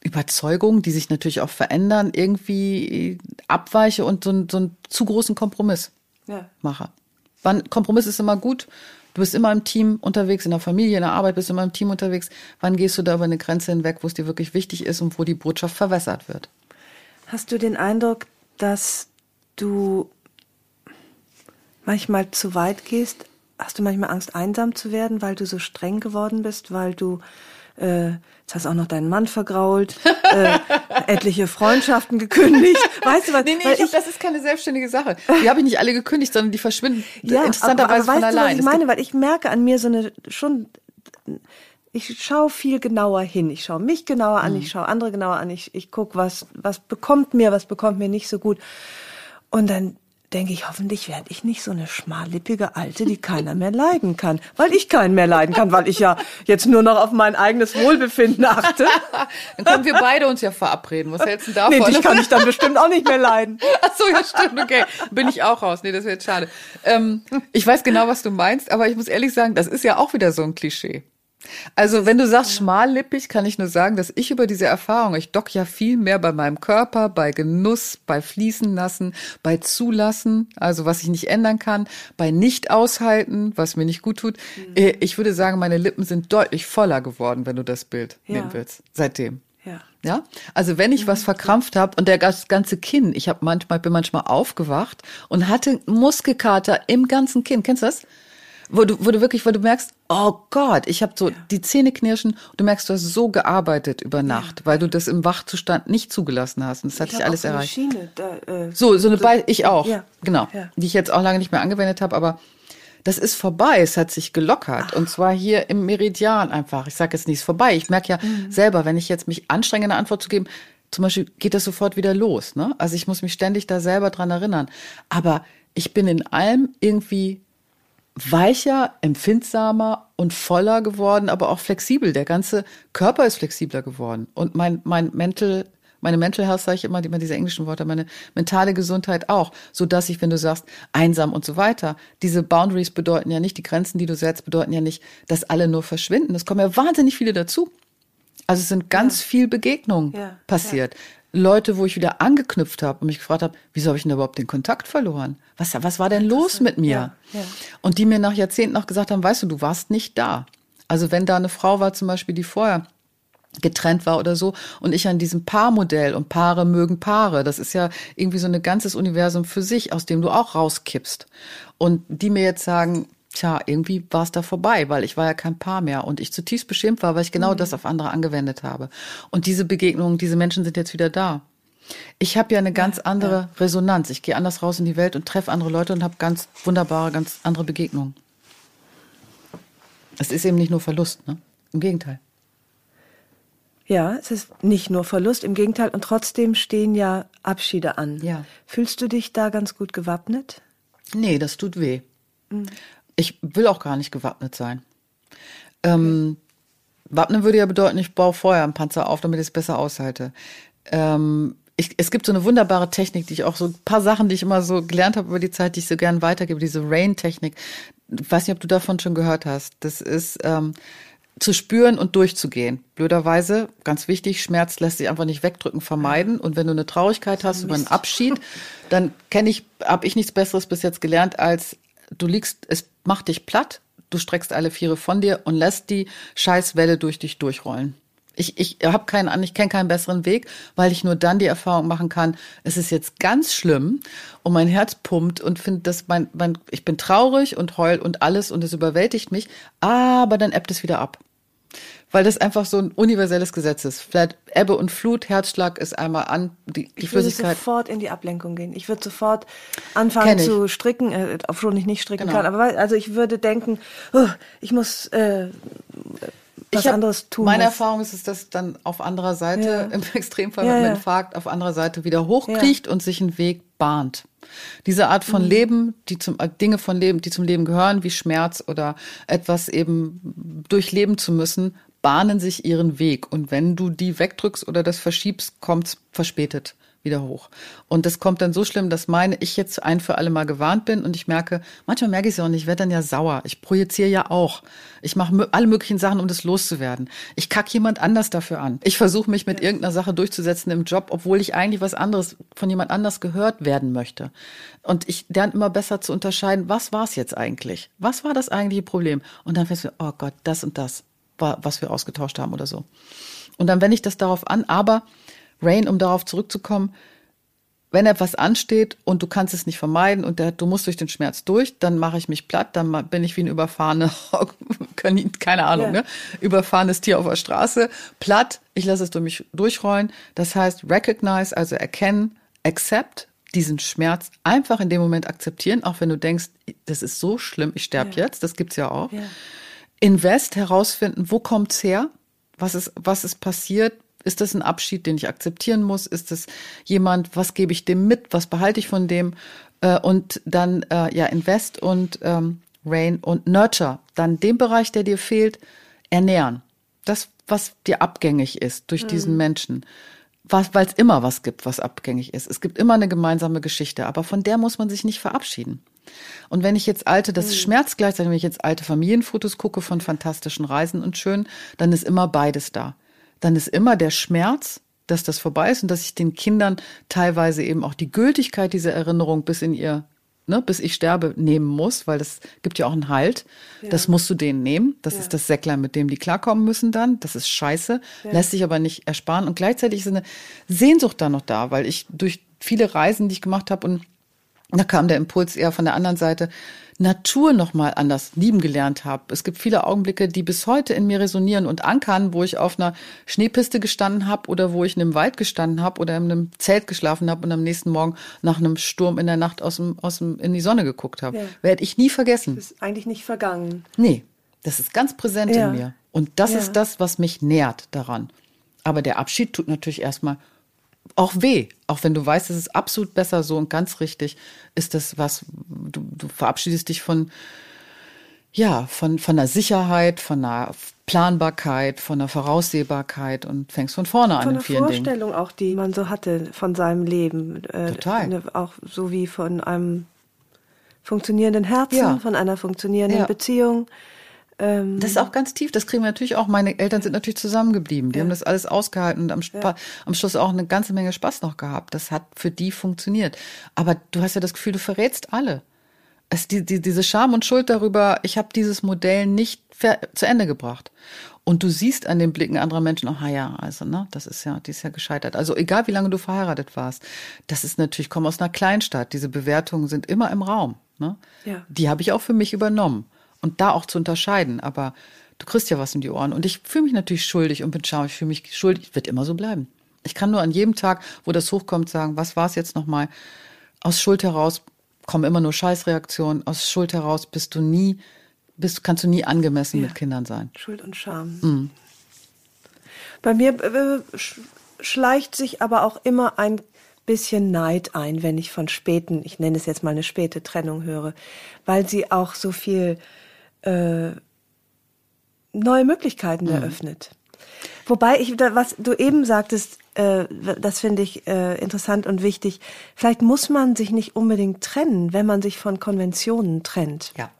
Überzeugungen, die sich natürlich auch verändern, irgendwie abweiche und so, einen- so einen zu großen Kompromiss Ja. mache. Wann, Kompromiss ist immer gut. Du bist immer im Team unterwegs, in der Familie, in der Arbeit bist du immer im Team unterwegs. Wann gehst du da über eine Grenze hinweg, wo es dir wirklich wichtig ist und wo die Botschaft verwässert wird? Hast du den Eindruck, dass du manchmal zu weit gehst? Hast du manchmal Angst, einsam zu werden, weil du so streng geworden bist, weil du äh, jetzt hast du auch noch deinen Mann vergrault, äh, etliche Freundschaften gekündigt. Weißt du was? Nee, nee, ich hab, das ist keine selbstständige Sache. Die habe ich nicht alle gekündigt, sondern die verschwinden ja, interessanterweise von weißt du, allein. was ich meine? Weil ich merke an mir so eine schon. Ich schaue viel genauer hin. Ich schaue mich genauer Mhm. an, ich schaue andere genauer an. Ich, ich gucke, was, was bekommt mir, was bekommt mir nicht so gut. Und dann denke ich, hoffentlich werde ich nicht so eine schmallippige Alte, die keiner mehr leiden kann. Weil ich keinen mehr leiden kann, weil ich ja jetzt nur noch auf mein eigenes Wohlbefinden achte. Dann können wir beide uns ja verabreden. Was hältst du davon? Nee, dich kann ich dann bestimmt auch nicht mehr leiden. Ach so, ja, stimmt, okay. Bin ich auch raus. Nee, das wäre jetzt schade. Ähm, ich weiß genau, was du meinst, aber ich muss ehrlich sagen, das ist ja auch wieder so ein Klischee. Also, wenn du sagst schmallippig, kann ich nur sagen, dass ich über diese Erfahrung, ich dock ja viel mehr bei meinem Körper, bei Genuss, bei Fließen lassen, bei Zulassen, also was ich nicht ändern kann, bei nicht aushalten, was mir nicht gut tut. Äh, Ich würde sagen, meine Lippen sind deutlich voller geworden, wenn du das Bild Ja. nehmen willst, seitdem. Ja. Ja, also wenn ich was verkrampft habe und der ganze Kinn, ich habe manchmal bin manchmal aufgewacht und hatte Muskelkater im ganzen Kinn. Kennst du das? Wo du, wo du wirklich, wo du merkst, oh Gott, ich habe so die Zähne knirschen. Und du merkst, du hast so gearbeitet über Nacht, weil du das im Wachzustand nicht zugelassen hast. Und das hatte ich, alles so erreicht. Schiene, da, äh, So, so eine Be ich auch. Ja. Genau. Ja. Die ich jetzt auch lange nicht mehr angewendet habe, aber das ist vorbei. Es hat sich gelockert. Und zwar hier im Meridian einfach. Ich sage jetzt nicht, es ist vorbei. Ich merke ja Mhm. selber, wenn ich jetzt mich anstrenge, eine Antwort zu geben, zum Beispiel geht das sofort wieder los. Ne? Also ich muss mich ständig da selber dran erinnern. Aber ich bin in allem irgendwie weicher, empfindsamer und voller geworden, aber auch flexibel. Der ganze Körper ist flexibler geworden. Und mein, mein Mental, meine Mental Health, sage ich immer, immer diese englischen Worte, meine mentale Gesundheit auch, so dass ich, wenn du sagst, einsam und so weiter, diese Boundaries bedeuten ja nicht, die Grenzen, die du setzt, bedeuten ja nicht, dass alle nur verschwinden. Es kommen ja wahnsinnig viele dazu. Also es sind ganz viel Begegnungen Ja, passiert. Leute, wo ich wieder angeknüpft habe und mich gefragt habe, wieso habe ich denn überhaupt den Kontakt verloren? Was, was war denn los mit mir? Ja, ja. Und die mir nach Jahrzehnten noch gesagt haben, weißt du, du warst nicht da. Also wenn da eine Frau war zum Beispiel, die vorher getrennt war oder so und ich an diesem Paarmodell und Paare mögen Paare, das ist ja irgendwie so ein ganzes Universum für sich, aus dem du auch rauskippst. Und die mir jetzt sagen, tja, irgendwie war es da vorbei, weil ich war ja kein Paar mehr und ich zutiefst beschämt war, weil ich genau das auf andere angewendet habe. Und diese Begegnungen, diese Menschen sind jetzt wieder da. Ich habe ja eine ganz andere Resonanz. Ich gehe anders raus in die Welt und treffe andere Leute und habe ganz wunderbare, ganz andere Begegnungen. Es ist eben nicht nur Verlust, ne? Im Gegenteil. Ja, es ist nicht nur Verlust, im Gegenteil. Und trotzdem stehen ja Abschiede an. Ja. Fühlst du dich da ganz gut gewappnet? Nee, das tut weh. Ich will auch gar nicht gewappnet sein. Ähm, Wappnen würde ja bedeuten, ich baue vorher einen Panzer auf, damit ich es besser aushalte. Ähm, ich, es gibt so eine wunderbare Technik, die ich auch so ein paar Sachen, die ich immer so gelernt habe über die Zeit, die ich so gern weitergebe, diese Rain-Technik. Ich weiß nicht, ob du davon schon gehört hast. Das ist ähm, zu spüren und durchzugehen. Blöderweise, ganz wichtig, Schmerz lässt sich einfach nicht wegdrücken, vermeiden. Und wenn du eine Traurigkeit hast über einen Abschied, dann kenne ich, habe ich nichts Besseres bis jetzt gelernt, als du liegst, es macht dich platt, du streckst alle Viere von dir und lässt die Scheißwelle durch dich durchrollen. Ich, ich habe keinen ich kenne keinen besseren Weg, weil ich nur dann die Erfahrung machen kann, es ist jetzt ganz schlimm und mein Herz pumpt und finde, dass mein, mein, ich bin traurig und heul und alles und es überwältigt mich, aber dann ebbt es wieder ab. Weil das einfach so ein universelles Gesetz ist. Vielleicht Ebbe und Flut, Herzschlag ist einmal an, die, die Ich würde Flüssigkeit. sofort in die Ablenkung gehen. Ich würde sofort anfangen ich. zu stricken, äh, obwohl ich nicht stricken Genau. kann. Aber also ich würde denken, oh, ich muss äh, was hab, anderes tun Meine muss. Erfahrung ist, dass das dann auf anderer Seite, Ja. im Extremfall Ja, mit einem ja. Infarkt, auf anderer Seite wieder hochkriecht und sich einen Weg bahnt. Diese Art von Leben, die zum äh, Dinge von Leben, die zum Leben gehören, wie Schmerz oder etwas eben durchleben zu müssen, bahnen sich ihren Weg. Und wenn du die wegdrückst oder das verschiebst, kommt's verspätet wieder hoch. Und das kommt dann so schlimm, dass meine ich jetzt ein für alle Mal gewarnt bin und ich merke, manchmal merke ich es auch nicht, ich werde dann ja sauer. Ich projiziere ja auch. Ich mache alle möglichen Sachen, um das loszuwerden. Ich kack jemand anders dafür an. Ich versuche mich mit irgendeiner Sache durchzusetzen im Job, obwohl ich eigentlich was anderes von jemand anders gehört werden möchte. Und ich lerne immer besser zu unterscheiden, was war es jetzt eigentlich? Was war das eigentliche Problem? Und dann fängst du, oh Gott, das und das war, was wir ausgetauscht haben oder so. Und dann wende ich das darauf an, aber Rain, um darauf zurückzukommen, wenn etwas ansteht und du kannst es nicht vermeiden und der, du musst durch den Schmerz durch, dann mache ich mich platt, dann bin ich wie ein überfahrene, Kanin- keine Ahnung, Ja. ne? Überfahrenes Tier auf der Straße, platt, ich lasse es durch mich durchrollen. Das heißt, recognize, also erkennen, accept, diesen Schmerz einfach in dem Moment akzeptieren, auch wenn du denkst, das ist so schlimm, ich sterbe jetzt, das gibt's ja auch. Ja. Invest herausfinden, wo kommt's her? Was ist, was ist passiert? Ist das ein Abschied, den ich akzeptieren muss? Ist das jemand, was gebe ich dem mit? Was behalte ich von dem? Äh, und dann, äh, ja, Invest und ähm, Rain und Nurture. Dann den Bereich, der dir fehlt, ernähren. Das, was dir abgängig ist durch diesen Menschen. Weil es immer was gibt, was abgängig ist. Es gibt immer eine gemeinsame Geschichte, aber von der muss man sich nicht verabschieden. Und wenn ich jetzt alte, das schmerzt gleichzeitig, wenn ich jetzt alte Familienfotos gucke von fantastischen Reisen und schön, dann ist immer beides da. Dann ist immer der Schmerz, dass das vorbei ist und dass ich den Kindern teilweise eben auch die Gültigkeit dieser Erinnerung bis in ihr, ne, bis ich sterbe, nehmen muss, weil das gibt ja auch einen Halt. Das musst du denen nehmen. Das ist das Säcklein, mit dem die klarkommen müssen dann. Das ist scheiße, lässt sich aber nicht ersparen. Und gleichzeitig ist eine Sehnsucht da noch da, weil ich durch viele Reisen, die ich gemacht habe und da kam der Impuls eher von der anderen Seite, Natur noch mal anders lieben gelernt habe. Es gibt viele Augenblicke, die bis heute in mir resonieren und ankern, wo ich auf einer Schneepiste gestanden habe oder wo ich in einem Wald gestanden habe oder in einem Zelt geschlafen habe und am nächsten Morgen nach einem Sturm in der Nacht aus dem, aus dem, in die Sonne geguckt habe. Ja. Werde ich nie vergessen. ist eigentlich nicht vergangen. Nee, das ist ganz präsent Ja. in mir. Und das Ja. ist das, was mich nährt daran. Aber der Abschied tut natürlich erstmal auch weh. Auch wenn du weißt, es ist absolut besser so und ganz richtig, ist das was, du, du verabschiedest dich von, ja, von, von der Sicherheit, von der Planbarkeit, von der Voraussehbarkeit und fängst von vorne an Von in der vielen Dingen. Vorstellung auch, die man so hatte von seinem Leben. Äh, Total. ne, Auch so wie von einem funktionierenden Herzen, Ja. von einer funktionierenden Ja. Beziehung. Ähm, Das ist auch ganz tief. Das kriegen wir natürlich auch. Meine Eltern sind natürlich zusammengeblieben. Die haben das alles ausgehalten und am, Spa am Schluss auch eine ganze Menge Spaß noch gehabt. Das hat für die funktioniert. Aber du hast ja das Gefühl, du verrätst alle. Es, die, die, diese Scham und Schuld darüber, ich habe dieses Modell nicht zu Ende gebracht. Und du siehst an den Blicken anderer Menschen, oh ja, also, ne, das ist ja, die ist ja gescheitert. Also egal wie lange du verheiratet warst, das ist natürlich, ich komme aus einer Kleinstadt. Diese Bewertungen sind immer im Raum. Ne? Ja. Die habe ich auch für mich übernommen. Und da auch zu unterscheiden. Aber du kriegst ja was in die Ohren. Und ich fühle mich natürlich schuldig und bin schau, ich fühle mich schuldig. Wird immer so bleiben. Ich kann nur an jedem Tag, wo das hochkommt, sagen, was war es jetzt nochmal? Aus Schuld heraus kommen immer nur Scheißreaktionen. Aus Schuld heraus bist du nie, bist, kannst du nie angemessen Ja. mit Kindern sein. Schuld und Scham. Mhm. Bei mir äh, sch schleicht sich aber auch immer ein bisschen Neid ein, wenn ich von späten, ich nenne es jetzt mal eine späte Trennung höre, weil sie auch so viel äh, neue Möglichkeiten Mhm. eröffnet. Wobei ich, was du eben sagtest, äh, das finde ich äh, interessant und wichtig. Vielleicht muss man sich nicht unbedingt trennen, wenn man sich von Konventionen trennt. Ja.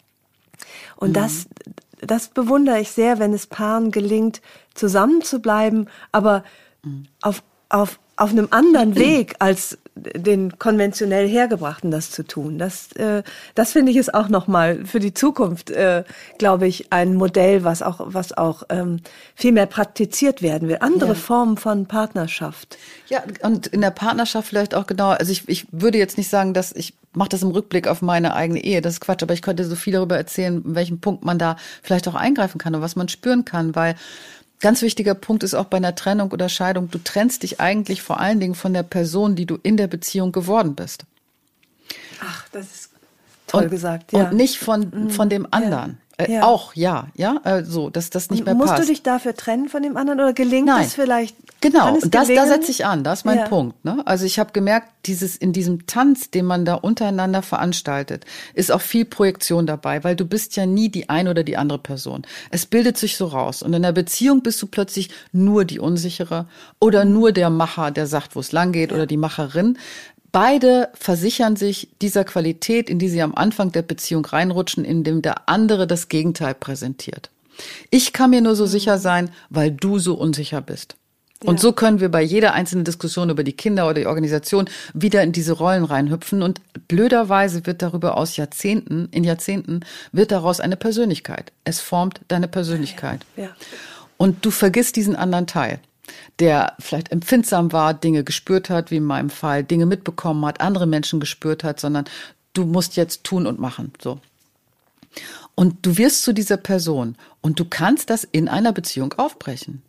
Und das, das bewundere ich sehr, wenn es Paaren gelingt, zusammen zu bleiben, aber auf, auf, auf einem anderen Weg als den konventionell hergebrachten das zu tun. Das, äh, das finde ich ist auch nochmal für die Zukunft, äh, glaube ich, ein Modell, was auch, was auch ähm, viel mehr praktiziert werden will. Andere Formen von Partnerschaft. Ja, und in der Partnerschaft vielleicht auch genau. Also ich, ich würde jetzt nicht sagen, dass ich mache das im Rückblick auf meine eigene Ehe. Das ist Quatsch, aber ich könnte so viel darüber erzählen, in welchem Punkt man da vielleicht auch eingreifen kann und was man spüren kann, weil ganz wichtiger Punkt ist auch bei einer Trennung oder Scheidung, du trennst dich eigentlich vor allen Dingen von der Person, die du in der Beziehung geworden bist. Ach, das ist toll und, gesagt. Ja. Mhm. Und nicht von, von dem anderen. Äh, Ja. Auch, ja, ja, äh, so, dass das nicht mehr Musst passt. du dich dafür trennen von dem anderen oder gelingt Nein. es vielleicht? Genau, das, da setze ich an, das ist mein Ja. Punkt. Ne? Also ich habe gemerkt, dieses in diesem Tanz, den man da untereinander veranstaltet, ist auch viel Projektion dabei, weil du bist ja nie die eine oder die andere Person. Es bildet sich so raus. Und in der Beziehung bist du plötzlich nur die Unsichere oder nur der Macher, der sagt, wo es lang geht, oder die Macherin. Beide versichern sich dieser Qualität, in die sie am Anfang der Beziehung reinrutschen, indem der andere das Gegenteil präsentiert. Ich kann mir nur so sicher sein, weil du so unsicher bist. Und so können wir bei jeder einzelnen Diskussion über die Kinder oder die Organisation wieder in diese Rollen reinhüpfen. Und blöderweise wird darüber aus Jahrzehnten, in Jahrzehnten, wird daraus eine Persönlichkeit. Es formt deine Persönlichkeit. Ja. Und du vergisst diesen anderen Teil, der vielleicht empfindsam war, Dinge gespürt hat, wie in meinem Fall, Dinge mitbekommen hat, andere Menschen gespürt hat, sondern du musst jetzt tun und machen, so. Und du wirst zu dieser Person und du kannst das in einer Beziehung aufbrechen.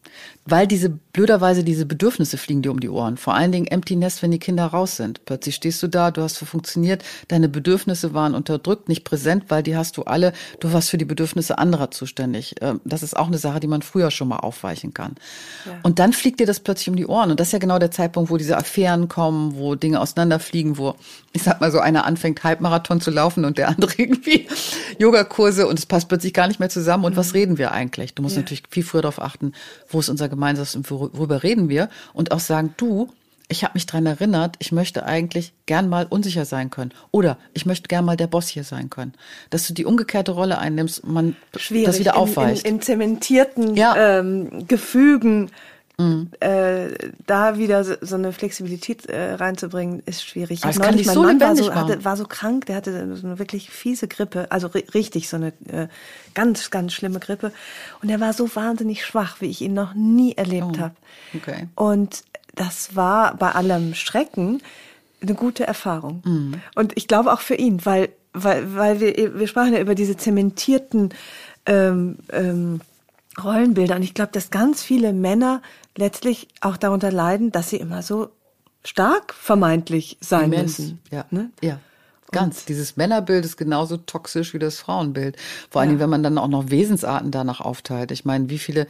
Weil diese, blöderweise, diese Bedürfnisse fliegen dir um die Ohren. Vor allen Dingen Empty Nest, wenn die Kinder raus sind. Plötzlich stehst du da, du hast funktioniert, deine Bedürfnisse waren unterdrückt, nicht präsent, weil die hast du alle, du warst für die Bedürfnisse anderer zuständig. Ähm, Das ist auch eine Sache, die man früher schon mal aufweichen kann. Und dann fliegt dir das plötzlich um die Ohren. Und das ist ja genau der Zeitpunkt, wo diese Affären kommen, wo Dinge auseinanderfliegen, wo, ich sag mal so, einer anfängt, Halbmarathon zu laufen und der andere irgendwie Yogakurse und es passt plötzlich gar nicht mehr zusammen. Und was reden wir eigentlich? Du musst natürlich viel früher darauf achten, wo ist unser gemeinsames und worüber reden wir und auch sagen, du, ich habe mich dran erinnert, ich möchte eigentlich gern mal unsicher sein können. Oder ich möchte gern mal der Boss hier sein können. Dass du die umgekehrte Rolle einnimmst und man Schwierig. das wieder aufweicht. In, in, in zementierten Ja. Ähm, Gefügen äh, da wieder so, so eine Flexibilität äh, reinzubringen, ist schwierig. Ich Aber kann neulich- mein so Mann war so, hatte, war so krank, der hatte so eine wirklich fiese Grippe, also ri richtig so eine äh, ganz, ganz schlimme Grippe. Und er war so wahnsinnig schwach, wie ich ihn noch nie erlebt Oh, habe. okay. Und das war bei allem Schrecken eine gute Erfahrung. Mhm. Und ich glaube auch für ihn, weil, weil, weil wir, wir sprachen ja über diese zementierten ähm, ähm, Rollenbilder. Und ich glaube, dass ganz viele Männer letztlich auch darunter leiden, dass sie immer so stark vermeintlich sein Immens. müssen. Ja, Ne? ja. Ganz. Dieses Männerbild ist genauso toxisch wie das Frauenbild. Vor allen Dingen, wenn man dann auch noch Wesensarten danach aufteilt. Ich meine, wie viele,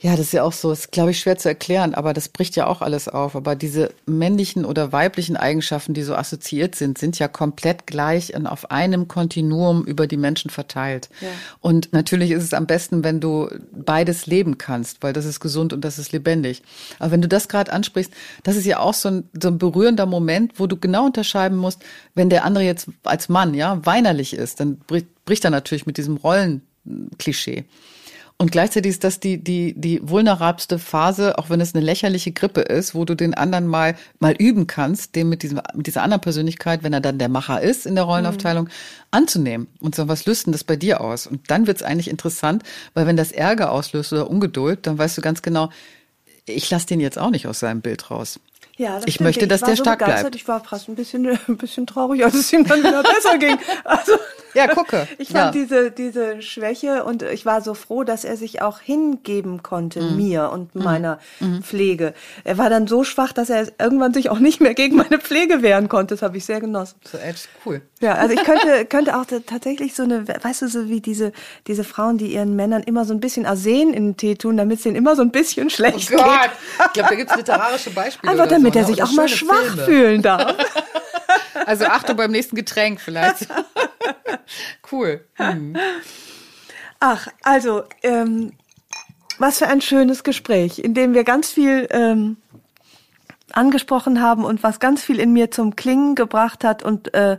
ja, das ist ja auch so, ist glaube ich schwer zu erklären, aber das bricht ja auch alles auf. Aber diese männlichen oder weiblichen Eigenschaften, die so assoziiert sind, sind ja komplett gleich und auf einem Kontinuum über die Menschen verteilt. Ja. Und natürlich ist es am besten, wenn du beides leben kannst, weil das ist gesund und das ist lebendig. Aber wenn du das gerade ansprichst, das ist ja auch so ein, so ein berührender Moment, wo du genau unterscheiden musst, wenn der andere jetzt als Mann, ja, weinerlich ist, dann bricht, bricht er natürlich mit diesem Rollenklischee. Und gleichzeitig ist das die, die, die vulnerabelste Phase, auch wenn es eine lächerliche Grippe ist, wo du den anderen mal, mal üben kannst, den mit diesem, mit dieser anderen Persönlichkeit, wenn er dann der Macher ist in der Rollenaufteilung, anzunehmen und so, was löst denn das bei dir aus? Und dann wird's eigentlich interessant, weil wenn das Ärger auslöst oder Ungeduld, dann weißt du ganz genau, ich lasse den jetzt auch nicht aus seinem Bild raus. Ja, das ich möchte, dass war der so stark bleibt. Ich war fast ein bisschen, ein bisschen traurig, als es ihm dann wieder besser ging. Also, Ja, gucke. Ich fand Ja. diese, diese Schwäche und ich war so froh, dass er sich auch hingeben konnte, Mhm. mir und meiner Pflege. Er war dann so schwach, dass er irgendwann sich auch nicht mehr gegen meine Pflege wehren konnte. Das habe ich sehr genossen. So, echt cool. Ja, also ich könnte, könnte auch ta- tatsächlich so eine, weißt du, so wie diese, diese Frauen, die ihren Männern immer so ein bisschen Arsen in den Tee tun, damit es denen immer so ein bisschen schlecht geht. Oh Ich glaube, da gibt's literarische Beispiele. Einfach oder damit er sich auch mal schwach Filme. fühlen darf. Also Achtung beim nächsten Getränk vielleicht. cool. Hm. Ach, also, ähm, was für ein schönes Gespräch, in dem wir ganz viel ähm, angesprochen haben und was ganz viel in mir zum Klingen gebracht hat und äh,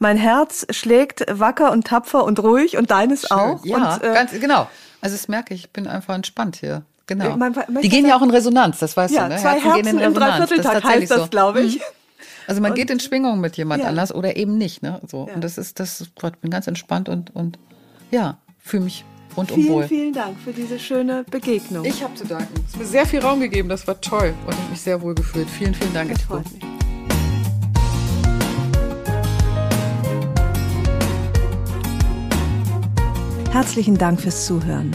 mein Herz schlägt wacker und tapfer und ruhig und deines auch. Ja, und, äh, ganz genau. Also das merke ich, ich bin einfach entspannt hier. Genau. Man möchte Die gehen ja auch in Resonanz, das weißt ja, du, ne? zwei Herzen Herzen im Dreivierteltag heißt tatsächlich das, glaube ich. Mhm. Also man geht in Schwingung mit jemand Ja. anders oder eben nicht, ne? So. Ja. Und das ist, das Gott, bin ganz entspannt und, und ja, fühle mich rundum Vielen, wohl. vielen Dank für diese schöne Begegnung. Ich habe zu danken. Es hat mir sehr viel Raum gegeben, das war toll und ich habe mich sehr wohl gefühlt. Vielen, vielen Dank. das freut mich. Herzlichen Dank fürs Zuhören.